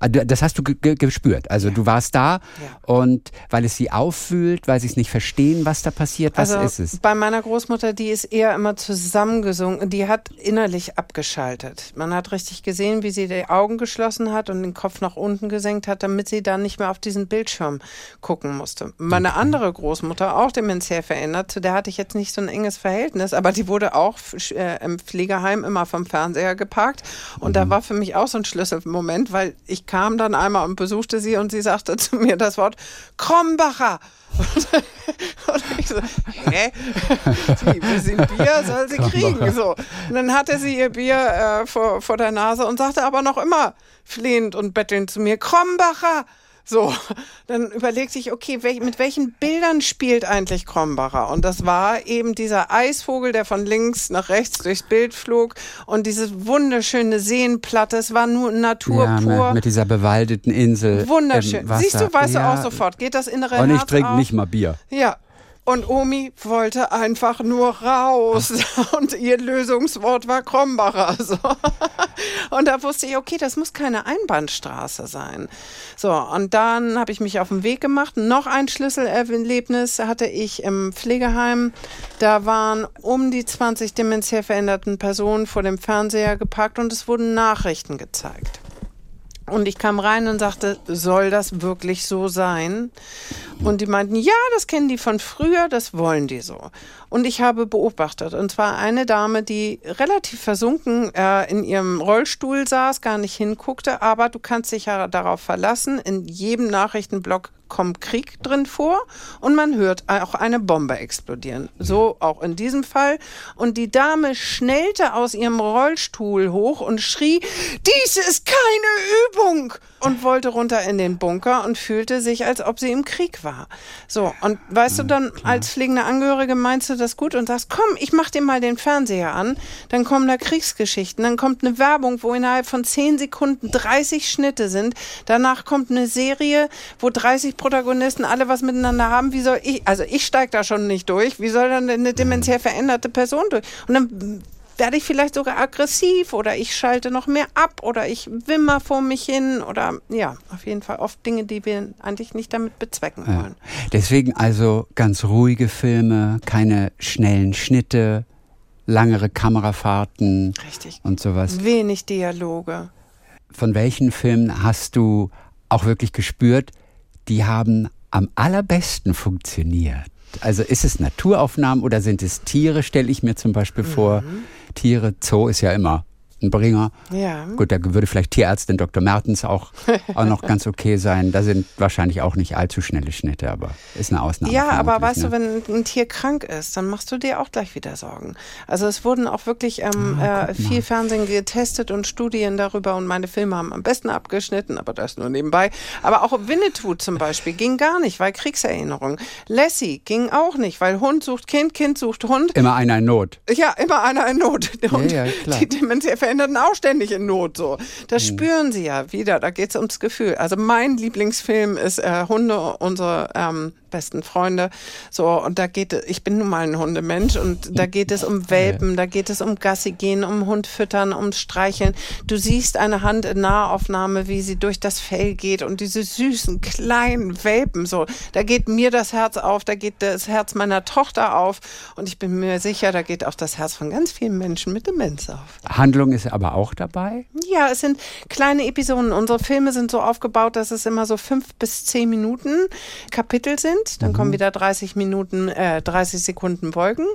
das hast du gespürt. Also ja. du warst da ja. und weil es sie auffühlt, weil sie es nicht verstehen, was da passiert. Was also ist es? Bei meiner Großmutter, die ist eher immer zusammengesungen. Die hat innerlich abgeschaltet. Man hat richtig gesehen, wie sie die Augen geschlossen hat und den Kopf nach unten gesenkt hat, damit sie dann nicht mehr auf diesen Bildschirm gucken musste. Meine okay. andere Großmutter, auch dementiell verändert, zu der hatte ich jetzt nicht so ein enges Verhältnis, aber die wurde auch äh, im Pflegeheim immer vom Fernseher geparkt. Und mhm. da war für mich auch so ein Schlüsselmoment, weil ich kam dann einmal und besuchte sie und sie sagte zu mir das Wort Krombacher. (laughs) Und, ich so, hä? Sie, sie Bier soll sie kriegen. So. Und dann hatte sie ihr Bier äh, vor, vor der Nase und sagte aber noch immer flehend und bettelnd zu mir, Krombacher. So, (laughs) dann überlegt sich, okay, wel mit welchen Bildern spielt eigentlich Krombacher? Und das war eben dieser Eisvogel, der von links nach rechts durchs Bild flog und diese wunderschöne Seenplatte. Es war nur Natur ja, pur. Mit, mit, dieser bewaldeten Insel. Wunderschön. Siehst du, weißt ja. du auch sofort. Geht das innere Und ich trinke nicht mal Bier. Ja, und Omi wollte einfach nur raus. Und ihr Lösungswort war Krombacher. (laughs) So. Und da wusste ich, okay, das muss keine Einbahnstraße sein. So, und dann habe ich mich auf den Weg gemacht. Noch ein Schlüsselerlebnis hatte ich im Pflegeheim. Da waren um die 20 dementiell veränderten Personen vor dem Fernseher geparkt und es wurden Nachrichten gezeigt. Und ich kam rein und sagte, soll das wirklich so sein? Und die meinten, ja, das kennen die von früher, das wollen die so. Und ich habe beobachtet, und zwar eine Dame, die relativ versunken äh, in ihrem Rollstuhl saß, gar nicht hinguckte, aber du kannst dich ja darauf verlassen, in jedem Nachrichtenblock kommt Krieg drin vor und man hört auch eine Bombe explodieren. So auch in diesem Fall. Und die Dame schnellte aus ihrem Rollstuhl hoch und schrie, dies ist keine Übung! Und wollte runter in den Bunker und fühlte sich, als ob sie im Krieg war. So, und weißt du dann, als pflegende Angehörige meinst du das gut und sagst, komm, ich mach dir mal den Fernseher an, dann kommen da Kriegsgeschichten, dann kommt eine Werbung, wo innerhalb von 10 Sekunden 30 Schnitte sind, danach kommt eine Serie, wo 30 Protagonisten alle was miteinander haben, wie soll ich, also ich steig da schon nicht durch, wie soll dann eine dementiell veränderte Person durch? Und dann werde ich vielleicht sogar aggressiv oder ich schalte noch mehr ab oder ich wimmer vor mich hin oder ja, auf jeden Fall oft Dinge, die wir eigentlich nicht damit bezwecken wollen. Ja. Deswegen also ganz ruhige Filme, keine schnellen Schnitte, langere Kamerafahrten Richtig. und sowas. Wenig Dialoge. Von welchen Filmen hast du auch wirklich gespürt, die haben am allerbesten funktioniert? Also ist es Naturaufnahmen oder sind es Tiere, stelle ich mir zum Beispiel vor. Mhm. Tiere, Zoo ist ja immer ein Bringer. Ja. Gut, da würde vielleicht Tierärztin Dr. Mertens auch, (laughs) auch noch ganz okay sein. Da sind wahrscheinlich auch nicht allzu schnelle Schnitte, aber ist eine Ausnahme. Ja, aber weißt ne? du, wenn ein Tier krank ist, dann machst du dir auch gleich wieder Sorgen. Also es wurden auch wirklich ähm, oh, äh, viel Fernsehen getestet und Studien darüber und meine Filme haben am besten abgeschnitten, aber das nur nebenbei. Aber auch Winnetou zum Beispiel ging gar nicht, weil Kriegserinnerung. Lassie ging auch nicht, weil Hund sucht Kind, Kind sucht Hund. Immer einer in Not. Ja, immer einer in Not. Und ja, ja, klar. die Dementia Veränderten auch ständig in Not. So. Das mhm. spüren sie ja wieder. Da geht es ums Gefühl. Also mein Lieblingsfilm ist äh, Hunde, unsere ähm, besten Freunde. So, und da geht ich bin nun mal ein Hundemensch und da geht es um Welpen, da geht es um Gassi gehen, um Hund füttern, um Streicheln. Du siehst eine Hand in Nahaufnahme, wie sie durch das Fell geht und diese süßen kleinen Welpen. So, da geht mir das Herz auf, da geht das Herz meiner Tochter auf und ich bin mir sicher, da geht auch das Herz von ganz vielen Menschen mit Demenz auf. Handlung ist aber auch dabei? Ja, es sind kleine Episoden. Unsere Filme sind so aufgebaut, dass es immer so fünf bis zehn Minuten Kapitel sind sind. Dann mhm. kommen wieder 30 Minuten, äh, 30 Sekunden Wolken.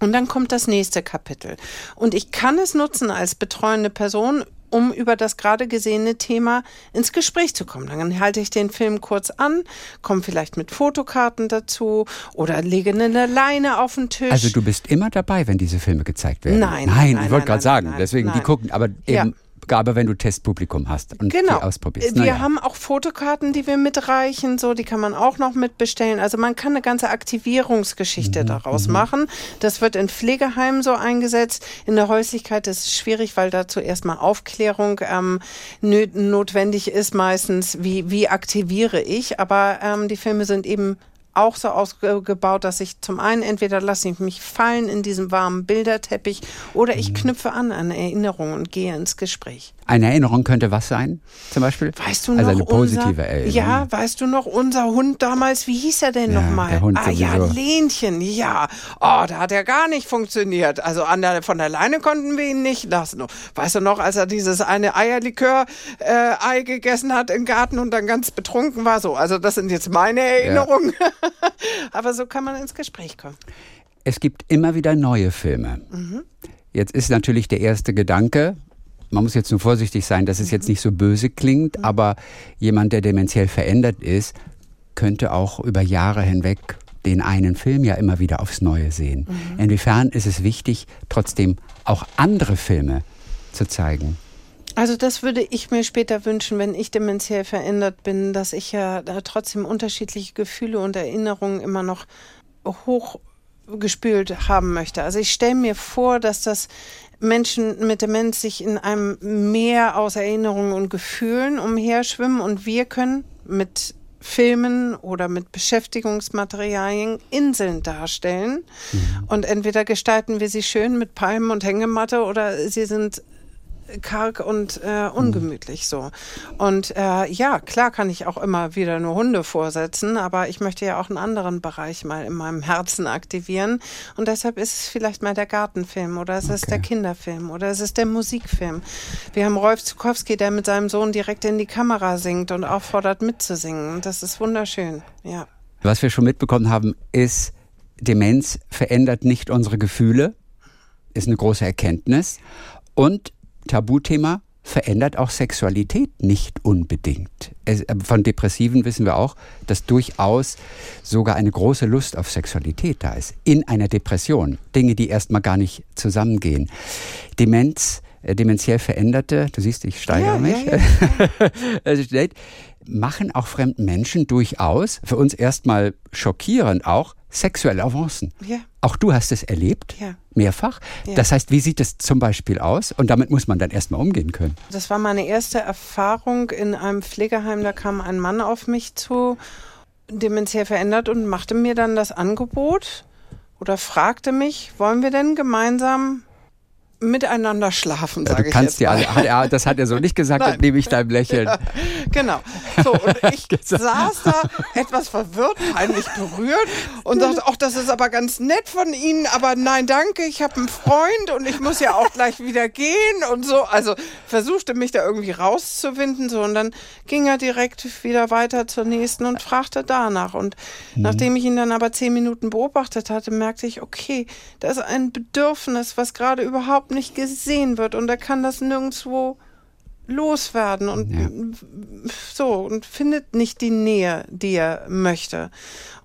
Und dann kommt das nächste Kapitel. Und ich kann es nutzen als betreuende Person, um über das gerade gesehene Thema ins Gespräch zu kommen. Dann halte ich den Film kurz an, komme vielleicht mit Fotokarten dazu oder lege eine Leine auf den Tisch. Also du bist immer dabei, wenn diese Filme gezeigt werden? Nein. Nein, nein ich wollte gerade sagen, nein, deswegen die gucken, aber eben ja. Gabe, wenn du Testpublikum hast und genau. die ausprobierst. Wir naja. haben auch Fotokarten, die wir mitreichen, so die kann man auch noch mitbestellen. Also man kann eine ganze Aktivierungsgeschichte mhm. daraus mhm. machen. Das wird in Pflegeheimen so eingesetzt. In der Häuslichkeit ist es schwierig, weil dazu erstmal Aufklärung ähm, notwendig ist meistens. Wie, wie aktiviere ich? Aber ähm, die Filme sind eben auch so ausgebaut, dass ich zum einen entweder lasse ich mich fallen in diesem warmen Bilderteppich oder ich mhm. knüpfe an an Erinnerungen und gehe ins Gespräch. Eine Erinnerung könnte was sein, zum Beispiel? Weißt du also noch eine positive unser, Erinnerung. Ja, weißt du noch, unser Hund damals, wie hieß er denn Ja, nochmal? der Hund ah ja, sowieso. Lenchen, ja. Oh, da hat er gar nicht funktioniert. Also der, von alleine konnten wir ihn nicht lassen. Weißt du noch, als er dieses eine Eierlikör-Ei gegessen hat im Garten und dann ganz betrunken war? So, also das sind jetzt meine Erinnerungen. (laughs) Aber so kann man ins Gespräch kommen. Es gibt immer wieder neue Filme. Jetzt ist natürlich der erste Gedanke, man muss jetzt nur vorsichtig sein, dass es jetzt nicht so böse klingt, aber jemand, der dementiell verändert ist, könnte auch über Jahre hinweg den einen Film ja immer wieder aufs Neue sehen. Inwiefern ist es wichtig, trotzdem auch andere Filme zu zeigen? Also das würde ich mir später wünschen, wenn ich dementiell verändert bin, dass ich ja trotzdem unterschiedliche Gefühle und Erinnerungen immer noch hochgespült haben möchte. Also ich stelle mir vor, dass das Menschen mit Demenz sich in einem Meer aus Erinnerungen und Gefühlen umherschwimmen und wir können mit Filmen oder mit Beschäftigungsmaterialien Inseln darstellen. Und entweder gestalten wir sie schön mit Palmen und Hängematte oder sie sind karg und äh, ungemütlich so. Und äh, ja, klar kann ich auch immer wieder nur Hunde vorsetzen, aber ich möchte ja auch einen anderen Bereich mal in meinem Herzen aktivieren. Und deshalb ist es vielleicht mal der Gartenfilm oder es ist Okay. der Kinderfilm oder es ist der Musikfilm. Wir haben Rolf Zukowski, der mit seinem Sohn direkt in die Kamera singt und auffordert mitzusingen. Das ist wunderschön, ja. Was wir schon mitbekommen haben, ist, Demenz verändert nicht unsere Gefühle, ist eine große Erkenntnis. Und Tabuthema verändert auch Sexualität nicht unbedingt. Es, äh, von Depressiven wissen wir auch, dass durchaus sogar eine große Lust auf Sexualität da ist. In einer Depression. Dinge, die erstmal gar nicht zusammengehen. Demenz, äh, dementiell Veränderte, du siehst, ich steigere Ja, mich, ja, (laughs) also steht, machen auch fremden Menschen durchaus, für uns erstmal schockierend auch, sexuelle Avancen. Ja. Auch du hast es erlebt, Ja. mehrfach. Ja. Das heißt, wie sieht es zum Beispiel aus? Und damit muss man dann erstmal umgehen können. Das war meine erste Erfahrung in einem Pflegeheim. Da kam ein Mann auf mich zu, dementiell verändert und machte mir dann das Angebot oder fragte mich, wollen wir denn gemeinsam miteinander schlafen, Ja, sage du ich kannst jetzt dir mal. alle, das hat er so nicht gesagt, Nein. das nehme ich deinem Lächeln. Genau. So, und (laughs) ich saß da etwas verwirrt, peinlich berührt und sagte, ach, das ist aber ganz nett von Ihnen, aber nein, danke, ich habe einen Freund und ich muss ja auch gleich wieder gehen und so. Also versuchte mich da irgendwie rauszuwinden, so und dann ging er direkt wieder weiter zur nächsten und fragte danach. Und nachdem ich ihn dann aber zehn Minuten beobachtet hatte, merkte ich, okay, da ist ein Bedürfnis, was gerade überhaupt nicht gesehen wird und er kann das nirgendwo loswerden und Ja. so und findet nicht die Nähe, die er möchte.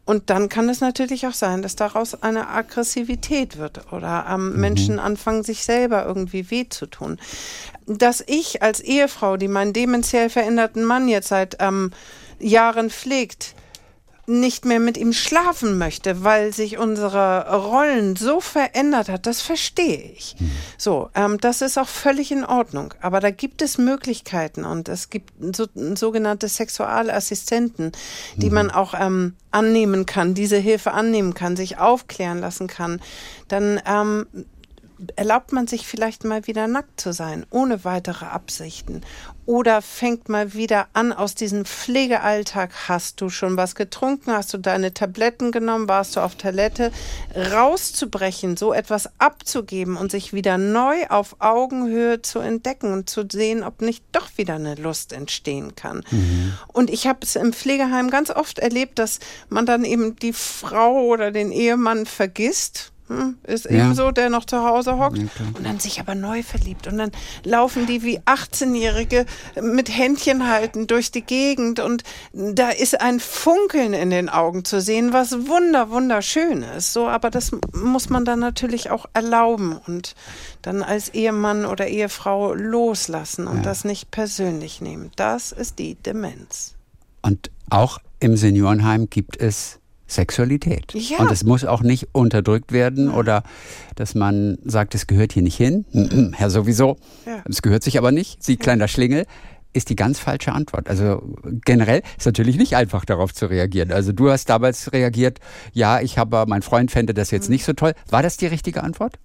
Und dann kann es natürlich auch sein, dass daraus eine Aggressivität wird oder ähm, Menschen anfangen, sich selber irgendwie weh zu tun. Dass ich als Ehefrau, die meinen dementiell veränderten Mann jetzt seit ähm, Jahren pflegt, nicht mehr mit ihm schlafen möchte, weil sich unsere Rollen so verändert hat, das verstehe ich. So, ähm, das ist auch völlig in Ordnung. Aber da gibt es Möglichkeiten und es gibt so, sogenannte Sexualassistenten, die man auch ähm, annehmen kann, diese Hilfe annehmen kann, sich aufklären lassen kann. Dann ähm, erlaubt man sich vielleicht mal wieder nackt zu sein, ohne weitere Absichten. Oder fängt mal wieder an aus diesem Pflegealltag. Hast du schon was getrunken? Hast du deine Tabletten genommen? Warst du auf Toilette? Rauszubrechen, so etwas abzugeben und sich wieder neu auf Augenhöhe zu entdecken und zu sehen, ob nicht doch wieder eine Lust entstehen kann. Und ich habe es im Pflegeheim ganz oft erlebt, dass man dann eben die Frau oder den Ehemann vergisst. Hm, Ist Ja. eben so, der noch zu Hause hockt Ja, und dann sich aber neu verliebt. Und dann laufen die wie 18-Jährige mit Händchen halten durch die Gegend und da ist ein Funkeln in den Augen zu sehen, was wunder, wunderschön ist. So, aber das muss man dann natürlich auch erlauben und dann als Ehemann oder Ehefrau loslassen und Ja. das nicht persönlich nehmen. Das ist die Demenz. Und auch im Seniorenheim gibt es Sexualität. Ja. Und es muss auch nicht unterdrückt werden oder dass man sagt, es gehört hier nicht hin. Mhm, Ja, sowieso. Ja. Es gehört sich aber nicht. Sie kleiner Schlingel ist die ganz falsche Antwort. Also generell ist natürlich nicht einfach darauf zu reagieren. Also du hast damals reagiert, ja, ich habe, mein Freund fände das Mhm. jetzt nicht so toll. War das die richtige Antwort?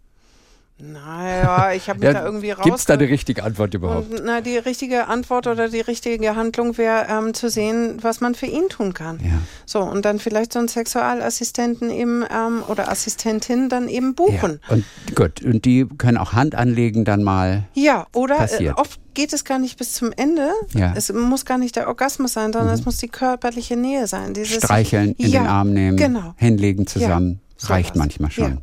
Naja, ich habe mich Ja, da irgendwie raus. Gibt es da eine richtige Antwort überhaupt? Und, na, die richtige Antwort oder die richtige Handlung wäre ähm, zu sehen, was man für ihn tun kann. Ja. So, und dann vielleicht so einen Sexualassistenten eben ähm, oder Assistentin dann eben buchen. Ja. Und gut, und die können auch Hand anlegen dann mal. Ja, oder äh, Passiert. oft geht es gar nicht bis zum Ende. Ja. Es muss gar nicht der Orgasmus sein, sondern es muss die körperliche Nähe sein. Dieses Streicheln, in den Arm nehmen, Genau. hinlegen zusammen. Ja, Reicht sowas. manchmal schon. Ja.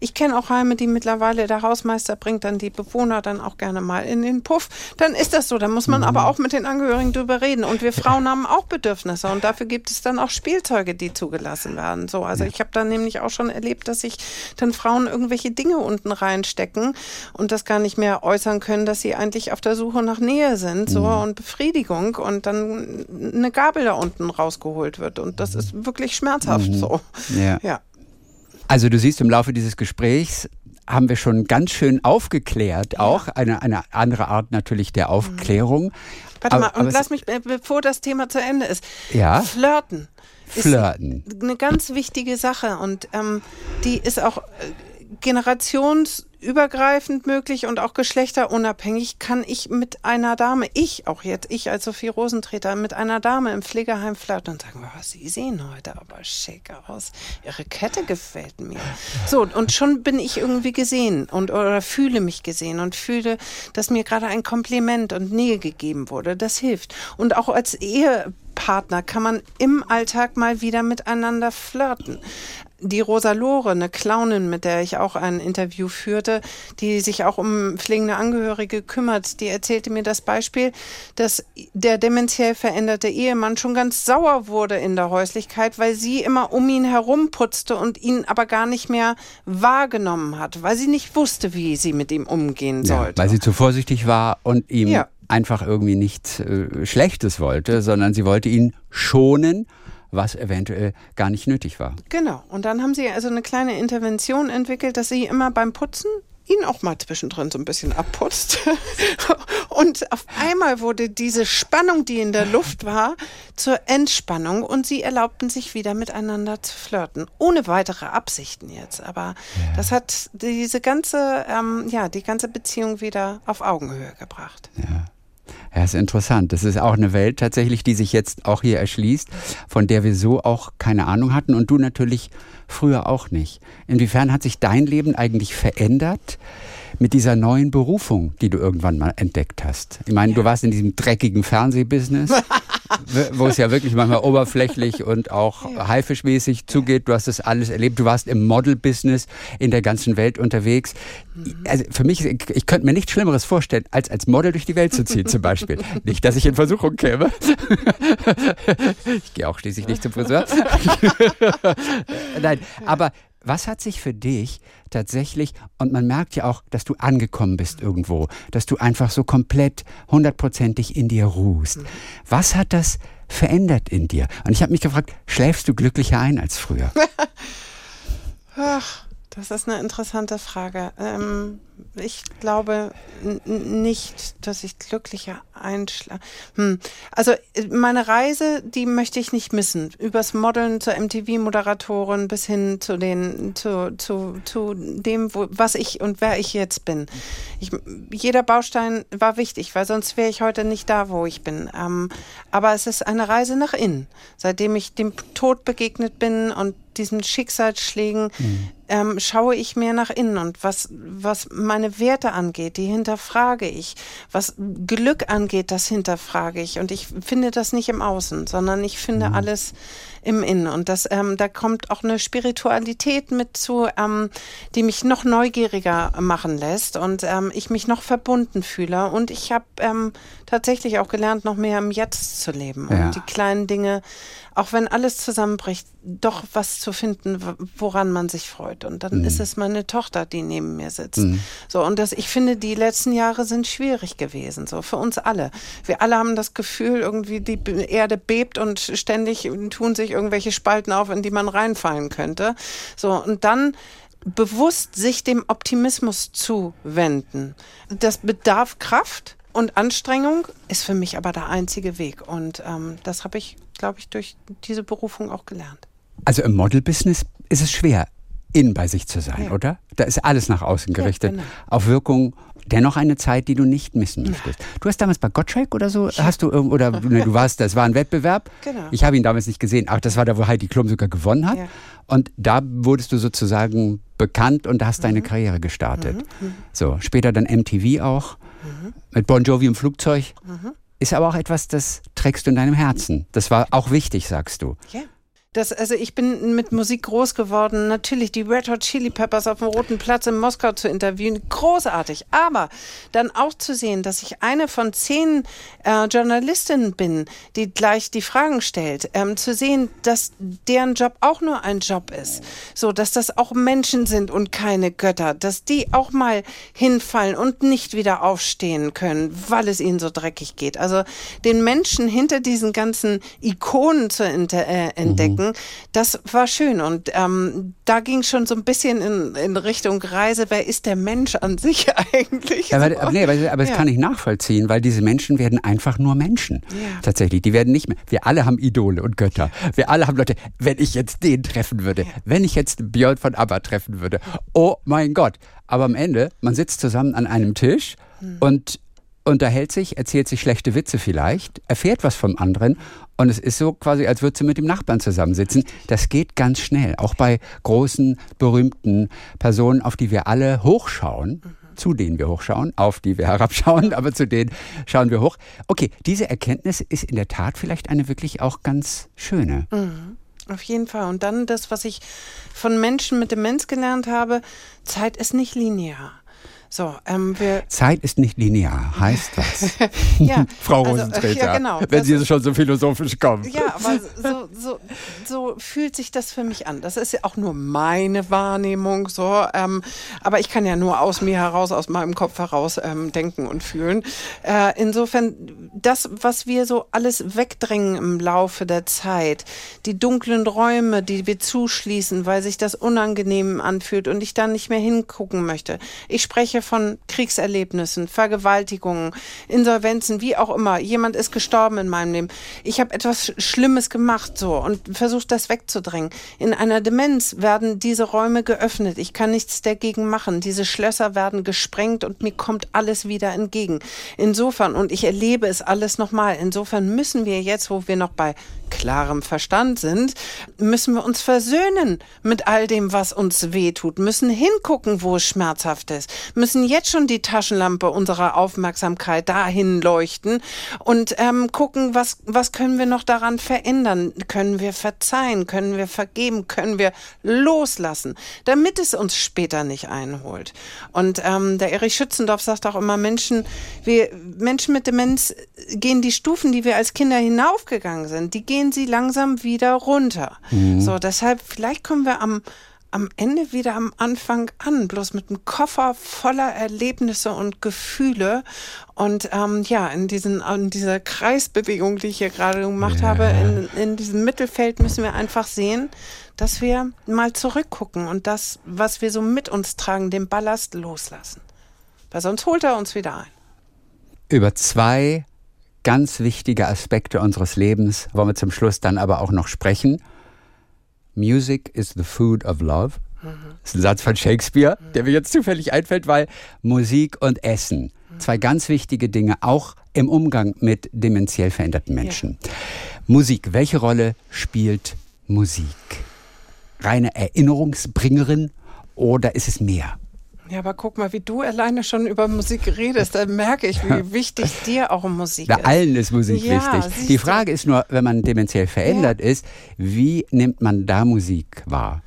Ich kenne auch Heime, die mittlerweile der Hausmeister bringt dann die Bewohner dann auch gerne mal in den Puff. Dann ist das so. Da muss man Mhm. aber auch mit den Angehörigen drüber reden. Und wir Frauen haben auch Bedürfnisse und dafür gibt es dann auch Spielzeuge, die zugelassen werden. So, also ich habe dann nämlich auch schon erlebt, dass sich dann Frauen irgendwelche Dinge unten reinstecken und das gar nicht mehr äußern können, dass sie eigentlich auf der Suche nach Nähe sind, so Mhm. und Befriedigung und dann eine Gabel da unten rausgeholt wird und das ist wirklich schmerzhaft so. Mhm. Ja. Ja. Also du siehst, im Laufe dieses Gesprächs haben wir schon ganz schön aufgeklärt, auch eine, eine andere Art natürlich der Aufklärung. Warte Aber- mal, und lass mich, äh, bevor das Thema zu Ende ist. Ja. Flirten. ist Flirten. Eine ganz wichtige Sache und ähm, die ist auch äh, generationsübergreifend möglich und auch geschlechterunabhängig. Kann ich mit einer Dame, ich auch jetzt, ich als Sophie Rosentreter, mit einer Dame im Pflegeheim flirten und sagen, wow, Sie sehen heute aber schick aus. Ihre Kette gefällt mir. So, und schon bin ich irgendwie gesehen und oder fühle mich gesehen und fühle, dass mir gerade ein Kompliment und Nähe gegeben wurde. Das hilft. Und auch als Ehepartner kann man im Alltag mal wieder miteinander flirten. Die Rosa Lore, eine Clownin, mit der ich auch ein Interview führte, die sich auch um pflegende Angehörige kümmert, die erzählte mir das Beispiel, dass der dementiell veränderte Ehemann schon ganz sauer wurde in der Häuslichkeit, weil sie immer um ihn herum putzte und ihn aber gar nicht mehr wahrgenommen hat, weil sie nicht wusste, wie sie mit ihm umgehen Ja, sollte. weil sie zu vorsichtig war und ihm Ja. einfach irgendwie nichts äh, Schlechtes wollte, sondern sie wollte ihn schonen, was eventuell gar nicht nötig war. Genau. Und dann haben sie also eine kleine Intervention entwickelt, dass sie immer beim Putzen ihn auch mal zwischendrin so ein bisschen abputzt. (laughs) Und auf einmal wurde diese Spannung, die in der Luft war, zur Entspannung und sie erlaubten sich wieder miteinander zu flirten. Ohne weitere Absichten jetzt. Aber das hat diese ganze, ähm, ja, die ganze Beziehung wieder auf Augenhöhe gebracht. Ja, ist interessant. Das ist auch eine Welt tatsächlich, die sich jetzt auch hier erschließt, von der wir so auch keine Ahnung hatten und du natürlich früher auch nicht. Inwiefern hat sich dein Leben eigentlich verändert mit dieser neuen Berufung, die du irgendwann mal entdeckt hast? Ich meine, du warst in diesem dreckigen Fernsehbusiness, (laughs) wo es ja wirklich manchmal oberflächlich und auch haifischmäßig zugeht. Du hast das alles erlebt. Du warst im Model-Business in der ganzen Welt unterwegs. Also für mich, ich, ich könnte mir nichts Schlimmeres vorstellen, als als Model durch die Welt zu ziehen, zum Beispiel. nicht, dass ich in Versuchung käme. ich gehe auch schließlich nicht zum Friseur. (laughs) Nein, aber was hat sich für dich tatsächlich, und man merkt ja auch, dass du angekommen bist irgendwo, dass du einfach so komplett hundertprozentig in dir ruhst. Was hat das verändert in dir? Und ich habe mich gefragt, schläfst du glücklicher ein als früher? (laughs) Ach, das ist eine interessante Frage. Ähm, ich glaube nicht, dass ich glücklicher einschlafe. Hm. Also meine Reise, die möchte ich nicht missen. Übers Modeln zur MTV-Moderatorin bis hin zu den, zu, zu, zu dem, wo, was ich und wer ich jetzt bin. Ich, jeder Baustein war wichtig, weil sonst wäre ich heute nicht da, wo ich bin. Ähm, aber es ist eine Reise nach innen. Seitdem ich dem Tod begegnet bin und diesen Schicksalsschlägen, ähm, schaue ich mehr nach innen und was, was meine Werte angeht, die hinterfrage ich. Was Glück angeht, das hinterfrage ich. Und ich finde das nicht im Außen, sondern ich finde alles im Innen. Und das, ähm, da kommt auch eine Spiritualität mit zu, ähm, die mich noch neugieriger machen lässt und ähm, ich mich noch verbunden fühle. Und ich habe ähm, tatsächlich auch gelernt, noch mehr im Jetzt zu leben Ja. und die kleinen Dinge, auch wenn alles zusammenbricht, doch was zu finden, woran man sich freut. Und dann ist es meine Tochter, die neben mir sitzt. So, und das, ich finde, die letzten Jahre sind schwierig gewesen, so für uns alle. Wir alle haben das Gefühl, irgendwie die Erde bebt und ständig tun sich irgendwelche Spalten auf, in die man reinfallen könnte. So, und dann bewusst sich dem Optimismus zuwenden. Das bedarf Kraft und Anstrengung, ist für mich aber der einzige Weg. Und ähm, das habe ich, glaube ich, durch diese Berufung auch gelernt. Also im Model-Business ist es schwer, in bei sich zu sein, Ja. oder? Da ist alles nach außen gerichtet. genau. Auf Wirkung. Dennoch eine Zeit, die du nicht missen möchtest. Du hast damals bei Gottschalk oder so, hast du oder (laughs) ne, du warst, das war ein Wettbewerb. Genau. Ich habe ihn damals nicht gesehen. Ach, das war da, wo Heidi Klum sogar gewonnen hat. Ja. Und da wurdest du sozusagen bekannt und hast Mhm. deine Karriere gestartet. So, später dann MTV auch. Mit Bon Jovi im Flugzeug. Mhm. Ist aber auch etwas, das trägst du in deinem Herzen. Das war auch wichtig, sagst du. Ja. Das, also ich bin mit Musik groß geworden. Natürlich die Red Hot Chili Peppers auf dem Roten Platz in Moskau zu interviewen, großartig. Aber dann auch zu sehen, dass ich eine von zehn äh, Journalistinnen bin, die gleich die Fragen stellt, ähm, zu sehen, dass deren Job auch nur ein Job ist, so dass das auch Menschen sind und keine Götter, dass die auch mal hinfallen und nicht wieder aufstehen können, weil es ihnen so dreckig geht. Also den Menschen hinter diesen ganzen Ikonen zu äh, entdecken, das war schön. Und ähm, da ging schon so ein bisschen in, in Richtung Reise, wer ist der Mensch an sich (laughs) eigentlich? Ja, aber, aber, nee, aber, aber das Ja. kann ich nachvollziehen, weil diese Menschen werden einfach nur Menschen. Ja. Tatsächlich. Die werden nicht mehr. Wir alle haben Idole und Götter. Wir alle haben Leute, wenn ich jetzt den treffen würde, wenn ich jetzt Björn von ABBA treffen würde, oh mein Gott. Aber am Ende, man sitzt zusammen an einem Tisch Hm. und unterhält sich, erzählt sich schlechte Witze vielleicht, erfährt was vom anderen und es ist so quasi, als würdest du mit dem Nachbarn zusammensitzen. Das geht ganz schnell, auch bei großen, berühmten Personen, auf die wir alle hochschauen, zu denen wir hochschauen, auf die wir (laughs) herabschauen, aber zu denen schauen wir hoch. Okay, diese Erkenntnis ist in der Tat vielleicht eine wirklich auch ganz schöne. Auf jeden Fall. Und dann das, was ich von Menschen mit Demenz gelernt habe, Zeit ist nicht linear. So, ähm, wir, Zeit ist nicht linear, heißt (laughs) was? ja, (laughs) Frau also, Rosentreter, ja, genau. wenn Sie schon so philosophisch kommen. Ja, aber so, so, so fühlt sich das für mich an. Das ist ja auch nur meine Wahrnehmung, so. Ähm, aber ich kann ja nur aus mir heraus, aus meinem Kopf heraus ähm, denken und fühlen. Äh, insofern, das, was wir so alles wegdrängen im Laufe der Zeit, die dunklen Räume, die wir zuschließen, weil sich das unangenehm anfühlt und ich dann nicht mehr hingucken möchte. Ich spreche von Kriegserlebnissen, Vergewaltigungen, Insolvenzen, wie auch immer. Jemand ist gestorben in meinem Leben. Ich habe etwas Sch- Schlimmes gemacht so und versucht das wegzudrängen. In einer Demenz werden diese Räume geöffnet. Ich kann nichts dagegen machen. Diese Schlösser werden gesprengt und mir kommt alles wieder entgegen. Insofern, und ich erlebe es alles nochmal, insofern müssen wir jetzt, wo wir noch bei klarem Verstand sind, müssen wir uns versöhnen mit all dem, was uns wehtut, müssen hingucken, wo es schmerzhaft ist, müssen jetzt schon die Taschenlampe unserer Aufmerksamkeit dahin leuchten und ähm, gucken, was, was können wir noch daran verändern? Können wir verzeihen? Können wir vergeben? Können wir loslassen? Damit es uns später nicht einholt. Und ähm, der Erich Schützendorf sagt auch immer, Menschen, wir, Menschen mit Demenz gehen die Stufen, die wir als Kinder hinaufgegangen sind, die gehen sie langsam wieder runter. So, deshalb, vielleicht kommen wir am, am Ende wieder am Anfang an, bloß mit einem Koffer voller Erlebnisse und Gefühle. Und ähm, ja, in, diesen, in dieser Kreisbewegung, die ich hier gerade gemacht habe, in, in diesem Mittelfeld müssen wir einfach sehen, dass wir mal zurückgucken und das, was wir so mit uns tragen, den Ballast loslassen. Weil sonst holt er uns wieder ein. Über zwei ganz wichtige Aspekte unseres Lebens wollen wir zum Schluss dann aber auch noch sprechen. Music is the food of love. Das ist ein Satz von Shakespeare, der mir jetzt zufällig einfällt, weil Musik und Essen, zwei ganz wichtige Dinge, auch im Umgang mit dementiell veränderten Menschen. Musik, welche Rolle spielt Musik? Reine Erinnerungsbringerin oder ist es mehr? Ja, aber guck mal, wie du alleine schon über Musik redest, da merke ich, wie (laughs) wichtig dir auch Musik Bei ist. allen ist Musik Ja, wichtig. Die du. Frage ist nur, wenn man dementiell verändert ist, wie nimmt man da Musik wahr?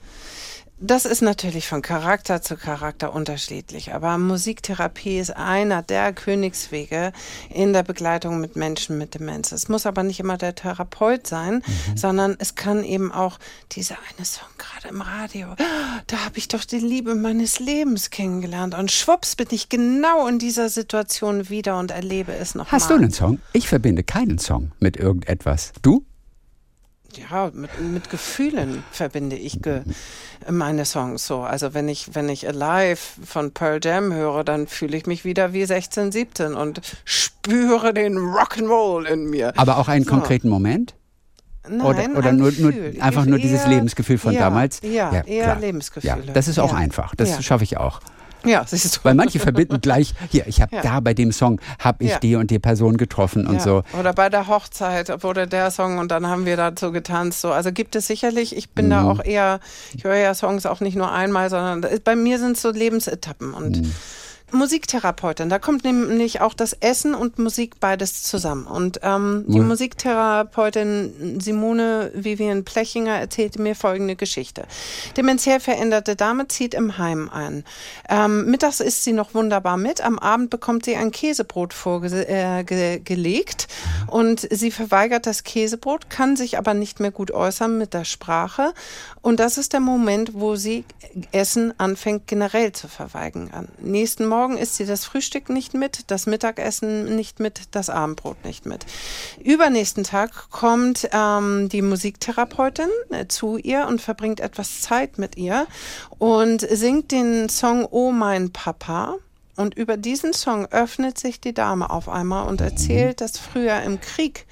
Das ist natürlich von Charakter zu Charakter unterschiedlich, aber Musiktherapie ist einer der Königswege in der Begleitung mit Menschen mit Demenz. Es muss aber nicht immer der Therapeut sein, sondern es kann eben auch dieser eine Song gerade im Radio. Da habe ich doch die Liebe meines Lebens kennengelernt und schwupps bin ich genau in dieser Situation wieder und erlebe es nochmal. Hast du einen Song? Ich verbinde keinen Song mit irgendetwas. Du? Ja, mit, mit Gefühlen verbinde ich ge meine Songs so. Also wenn ich, wenn ich Alive von Pearl Jam höre, dann fühle ich mich wieder wie 16, 17 und spüre den Rock'n'Roll in mir. Aber auch einen So. konkreten Moment? Nein, oder oder ein nur, nur einfach nur dieses Eher- Lebensgefühl von ja, damals? ja, eher klar. Lebensgefühle. Ja, das ist auch Ja. einfach. Das Ja. schaffe ich auch. Ja, siehst du. Weil manche verbinden gleich, hier, ich habe Ja. da bei dem Song, habe ich Ja. die und die Person getroffen und ja. so. Oder bei der Hochzeit wurde der Song und dann haben wir dazu getanzt. So. Also gibt es sicherlich, ich bin Mhm. da auch eher, ich höre ja Songs auch nicht nur einmal, sondern bei mir sind es so Lebensetappen und Mhm. Musiktherapeutin, da kommt nämlich auch das Essen und Musik beides zusammen. Und ähm, die Mhm. Musiktherapeutin Simone Vivian Plechinger erzählte mir folgende Geschichte. Dementiell veränderte Dame zieht im Heim ein. Ähm, mittags isst sie noch wunderbar mit, am Abend bekommt sie ein Käsebrot vorgelegt äh, ge und sie verweigert das Käsebrot, kann sich aber nicht mehr gut äußern mit der Sprache. Und das ist der Moment, wo sie Essen anfängt generell zu verweigern. Am nächsten Morgen isst sie das Frühstück nicht mit, das Mittagessen nicht mit, das Abendbrot nicht mit. Übernächsten Tag kommt ähm, die Musiktherapeutin äh, zu ihr und verbringt etwas Zeit mit ihr und singt den Song Oh mein Papa. Und über diesen Song öffnet sich die Dame auf einmal und erzählt, dass früher im Krieg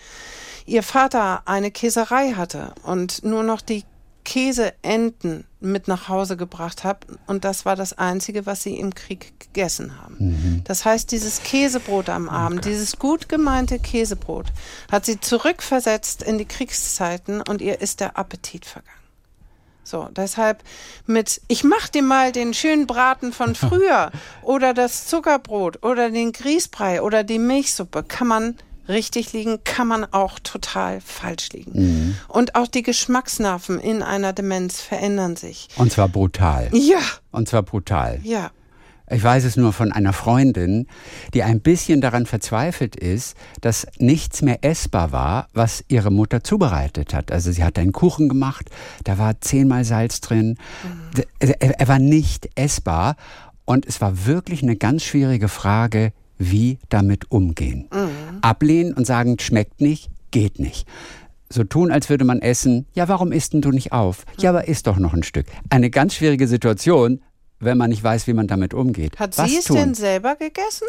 ihr Vater eine Käserei hatte und nur noch die Käseenten mit nach Hause gebracht hat. Und das war das Einzige, was sie im Krieg gegessen haben. Das heißt, dieses Käsebrot am Abend, dieses gut gemeinte Käsebrot, hat sie zurückversetzt in die Kriegszeiten und ihr ist der Appetit vergangen. So, deshalb mit, ich mach dir mal den schönen Braten von (laughs) früher oder das Zuckerbrot oder den Grießbrei oder die Milchsuppe kann man richtig liegen, kann man auch total falsch liegen. Und auch die Geschmacksnerven in einer Demenz verändern sich. Und zwar brutal. Ja, Und zwar brutal. ja. Ich weiß es nur von einer Freundin, die ein bisschen daran verzweifelt ist, dass nichts mehr essbar war, was ihre Mutter zubereitet hat. Also sie hat einen Kuchen gemacht, da war zehnmal Salz drin. Er, er war nicht essbar und es war wirklich eine ganz schwierige Frage, wie damit umgehen. Ablehnen und sagen, schmeckt nicht, geht nicht. So tun, als würde man essen. Ja, warum isst denn du nicht auf? Ja, aber isst doch noch ein Stück. Eine ganz schwierige Situation, wenn man nicht weiß, wie man damit umgeht. Hat Was sie es tun? denn selber gegessen?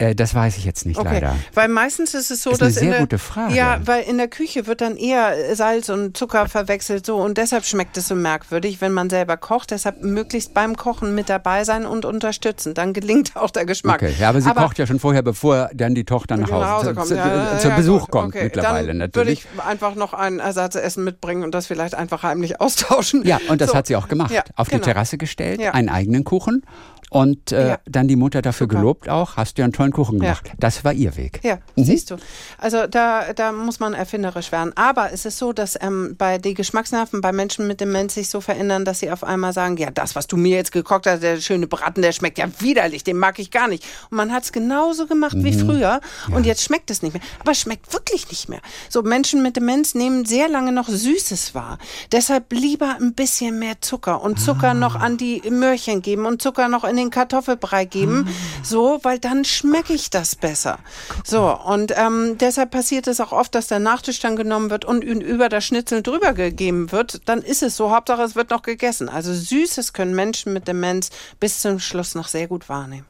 Äh, das weiß ich jetzt nicht Okay, leider. weil meistens ist es so, Ist eine dass in sehr der, gute Frage. Ja, weil in der Küche wird dann eher Salz und Zucker verwechselt so und deshalb schmeckt es so merkwürdig, wenn man selber kocht. Deshalb möglichst beim Kochen mit dabei sein und unterstützen. Dann gelingt auch der Geschmack. Okay, ja, aber sie kocht ja schon vorher, bevor dann die Tochter nach nach Hause, Hause kommt. zu, Ja, ja, zu ja, Besuch gut. kommt Okay, mittlerweile dann natürlich. Würde ich einfach noch ein Ersatzessen mitbringen und das vielleicht einfach heimlich (laughs) austauschen. Ja, und das So. hat sie auch gemacht. Auf genau. die Terrasse gestellt, einen eigenen Kuchen und äh, dann die Mutter dafür Super. gelobt auch, hast du ja einen tollen Kuchen Ja. gemacht. Das war ihr Weg. Ja, siehst du. Also da, da muss man erfinderisch werden. Aber es ist so, dass ähm, bei die Geschmacksnerven bei Menschen mit Demenz sich so verändern, dass sie auf einmal sagen, ja, das, was du mir jetzt gekocht hast, der schöne Braten, der schmeckt ja widerlich, den mag ich gar nicht. Und man hat es genauso gemacht wie Mhm. früher und jetzt schmeckt es nicht mehr. Aber es schmeckt wirklich nicht mehr. So, Menschen mit Demenz nehmen sehr lange noch Süßes wahr. Deshalb lieber ein bisschen mehr Zucker und Zucker noch an die Möhrchen geben und Zucker noch in den Kartoffelbrei geben. So, weil dann schmecke ich das besser. So, und ähm, deshalb passiert es auch oft, dass der Nachtisch dann genommen wird und über das Schnitzel drüber gegeben wird. Dann ist es so. Hauptsache, es wird noch gegessen. Also Süßes können Menschen mit Demenz bis zum Schluss noch sehr gut wahrnehmen.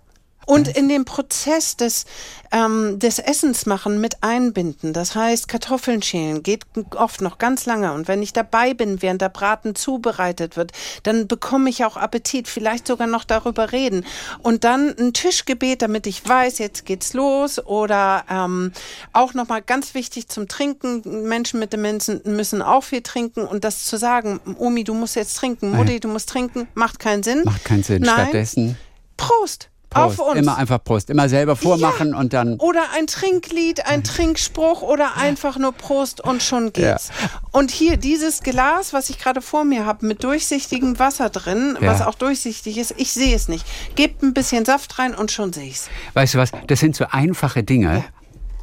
Und in den Prozess des, ähm, des Essens machen mit einbinden. Das heißt, Kartoffeln schälen geht oft noch ganz lange. Und wenn ich dabei bin, während der Braten zubereitet wird, dann bekomme ich auch Appetit, vielleicht sogar noch darüber reden. Und dann ein Tischgebet, damit ich weiß, jetzt geht's los. Oder ähm, auch nochmal ganz wichtig zum Trinken. Menschen mit Demenzen müssen auch viel trinken. Und das zu sagen, Omi, du musst jetzt trinken, Mutti, du musst trinken, macht keinen Sinn. Macht keinen Sinn. Nein. Stattdessen Prost. Prost. Auf uns. Immer einfach Prost. Immer selber vormachen und dann. Oder ein Trinklied, ein Trinkspruch oder einfach nur Prost und schon geht's. Und hier dieses Glas, was ich gerade vor mir habe, mit durchsichtigem Wasser drin, Ja. was auch durchsichtig ist, ich sehe es nicht. Gebt ein bisschen Saft rein und schon sehe ich's. Weißt du was? Das sind so einfache Dinge,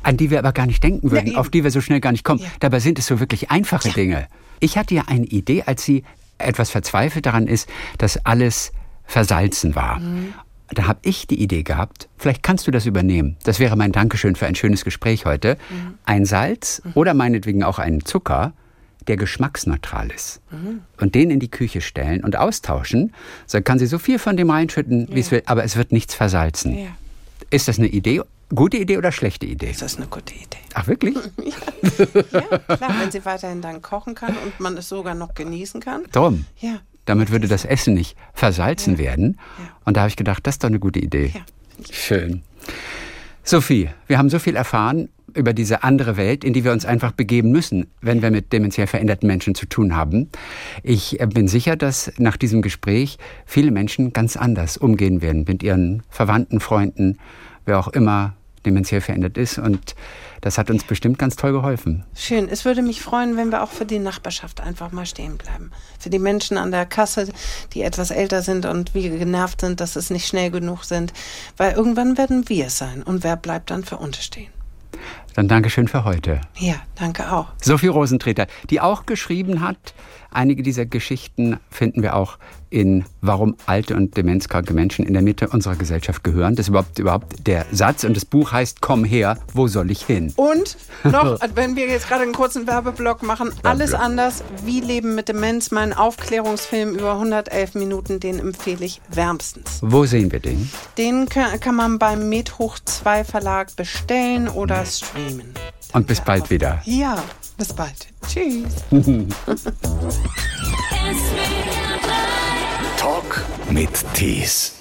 an die wir aber gar nicht denken würden, auf die wir so schnell gar nicht kommen. Ja. Dabei sind es so wirklich einfache Dinge. Ich hatte ja eine Idee, als sie etwas verzweifelt daran ist, dass alles versalzen war. Mhm. Da habe ich die Idee gehabt, vielleicht kannst du das übernehmen. Das wäre mein Dankeschön für ein schönes Gespräch heute. Mhm. Ein Salz oder meinetwegen auch einen Zucker, der geschmacksneutral ist. Mhm. Und den in die Küche stellen und austauschen. So kann sie so viel von dem reinschütten, wie es will, aber es wird nichts versalzen. Ja. Ist das eine Idee Gute Idee oder schlechte Idee? Das ist eine gute Idee. Ach, wirklich? (laughs) (laughs) Ja, klar, wenn sie weiterhin dann kochen kann und man es sogar noch genießen kann. Drum. Ja. Damit würde das Essen nicht versalzen werden. Und da habe ich gedacht, das ist doch eine gute Idee. Schön. Sophie, wir haben so viel erfahren über diese andere Welt, in die wir uns einfach begeben müssen, wenn wir mit dementiell veränderten Menschen zu tun haben. Ich äh, bin sicher, dass nach diesem Gespräch viele Menschen ganz anders umgehen werden mit ihren Verwandten, Freunden, wer auch immer dementiell verändert ist. Und das hat uns bestimmt ganz toll geholfen. Schön. Es würde mich freuen, wenn wir auch für die Nachbarschaft einfach mal stehen bleiben. Für die Menschen an der Kasse, die etwas älter sind und wie genervt sind, dass es nicht schnell genug sind. Weil irgendwann werden wir es sein. Und wer bleibt dann für uns stehen? Dann Dankeschön für heute. Ja, danke auch. Sophie Rosentreter, die auch geschrieben hat, einige dieser Geschichten finden wir auch in Warum alte und demenzkranke Menschen in der Mitte unserer Gesellschaft gehören. Das ist überhaupt, überhaupt der Satz und das Buch heißt Komm her, wo soll ich hin? Und noch, (laughs) wenn wir jetzt gerade einen kurzen Werbeblock machen, alles anders, wie Leben mit Demenz, mein Aufklärungsfilm über 111 Minuten, den empfehle ich wärmstens. Wo sehen wir den? Den kann, kann man beim Medhoch 2 Verlag bestellen oder streamen. Und bis bald wieder. Ja, bis bald. Tschüss. (laughs) Talk mit Tees.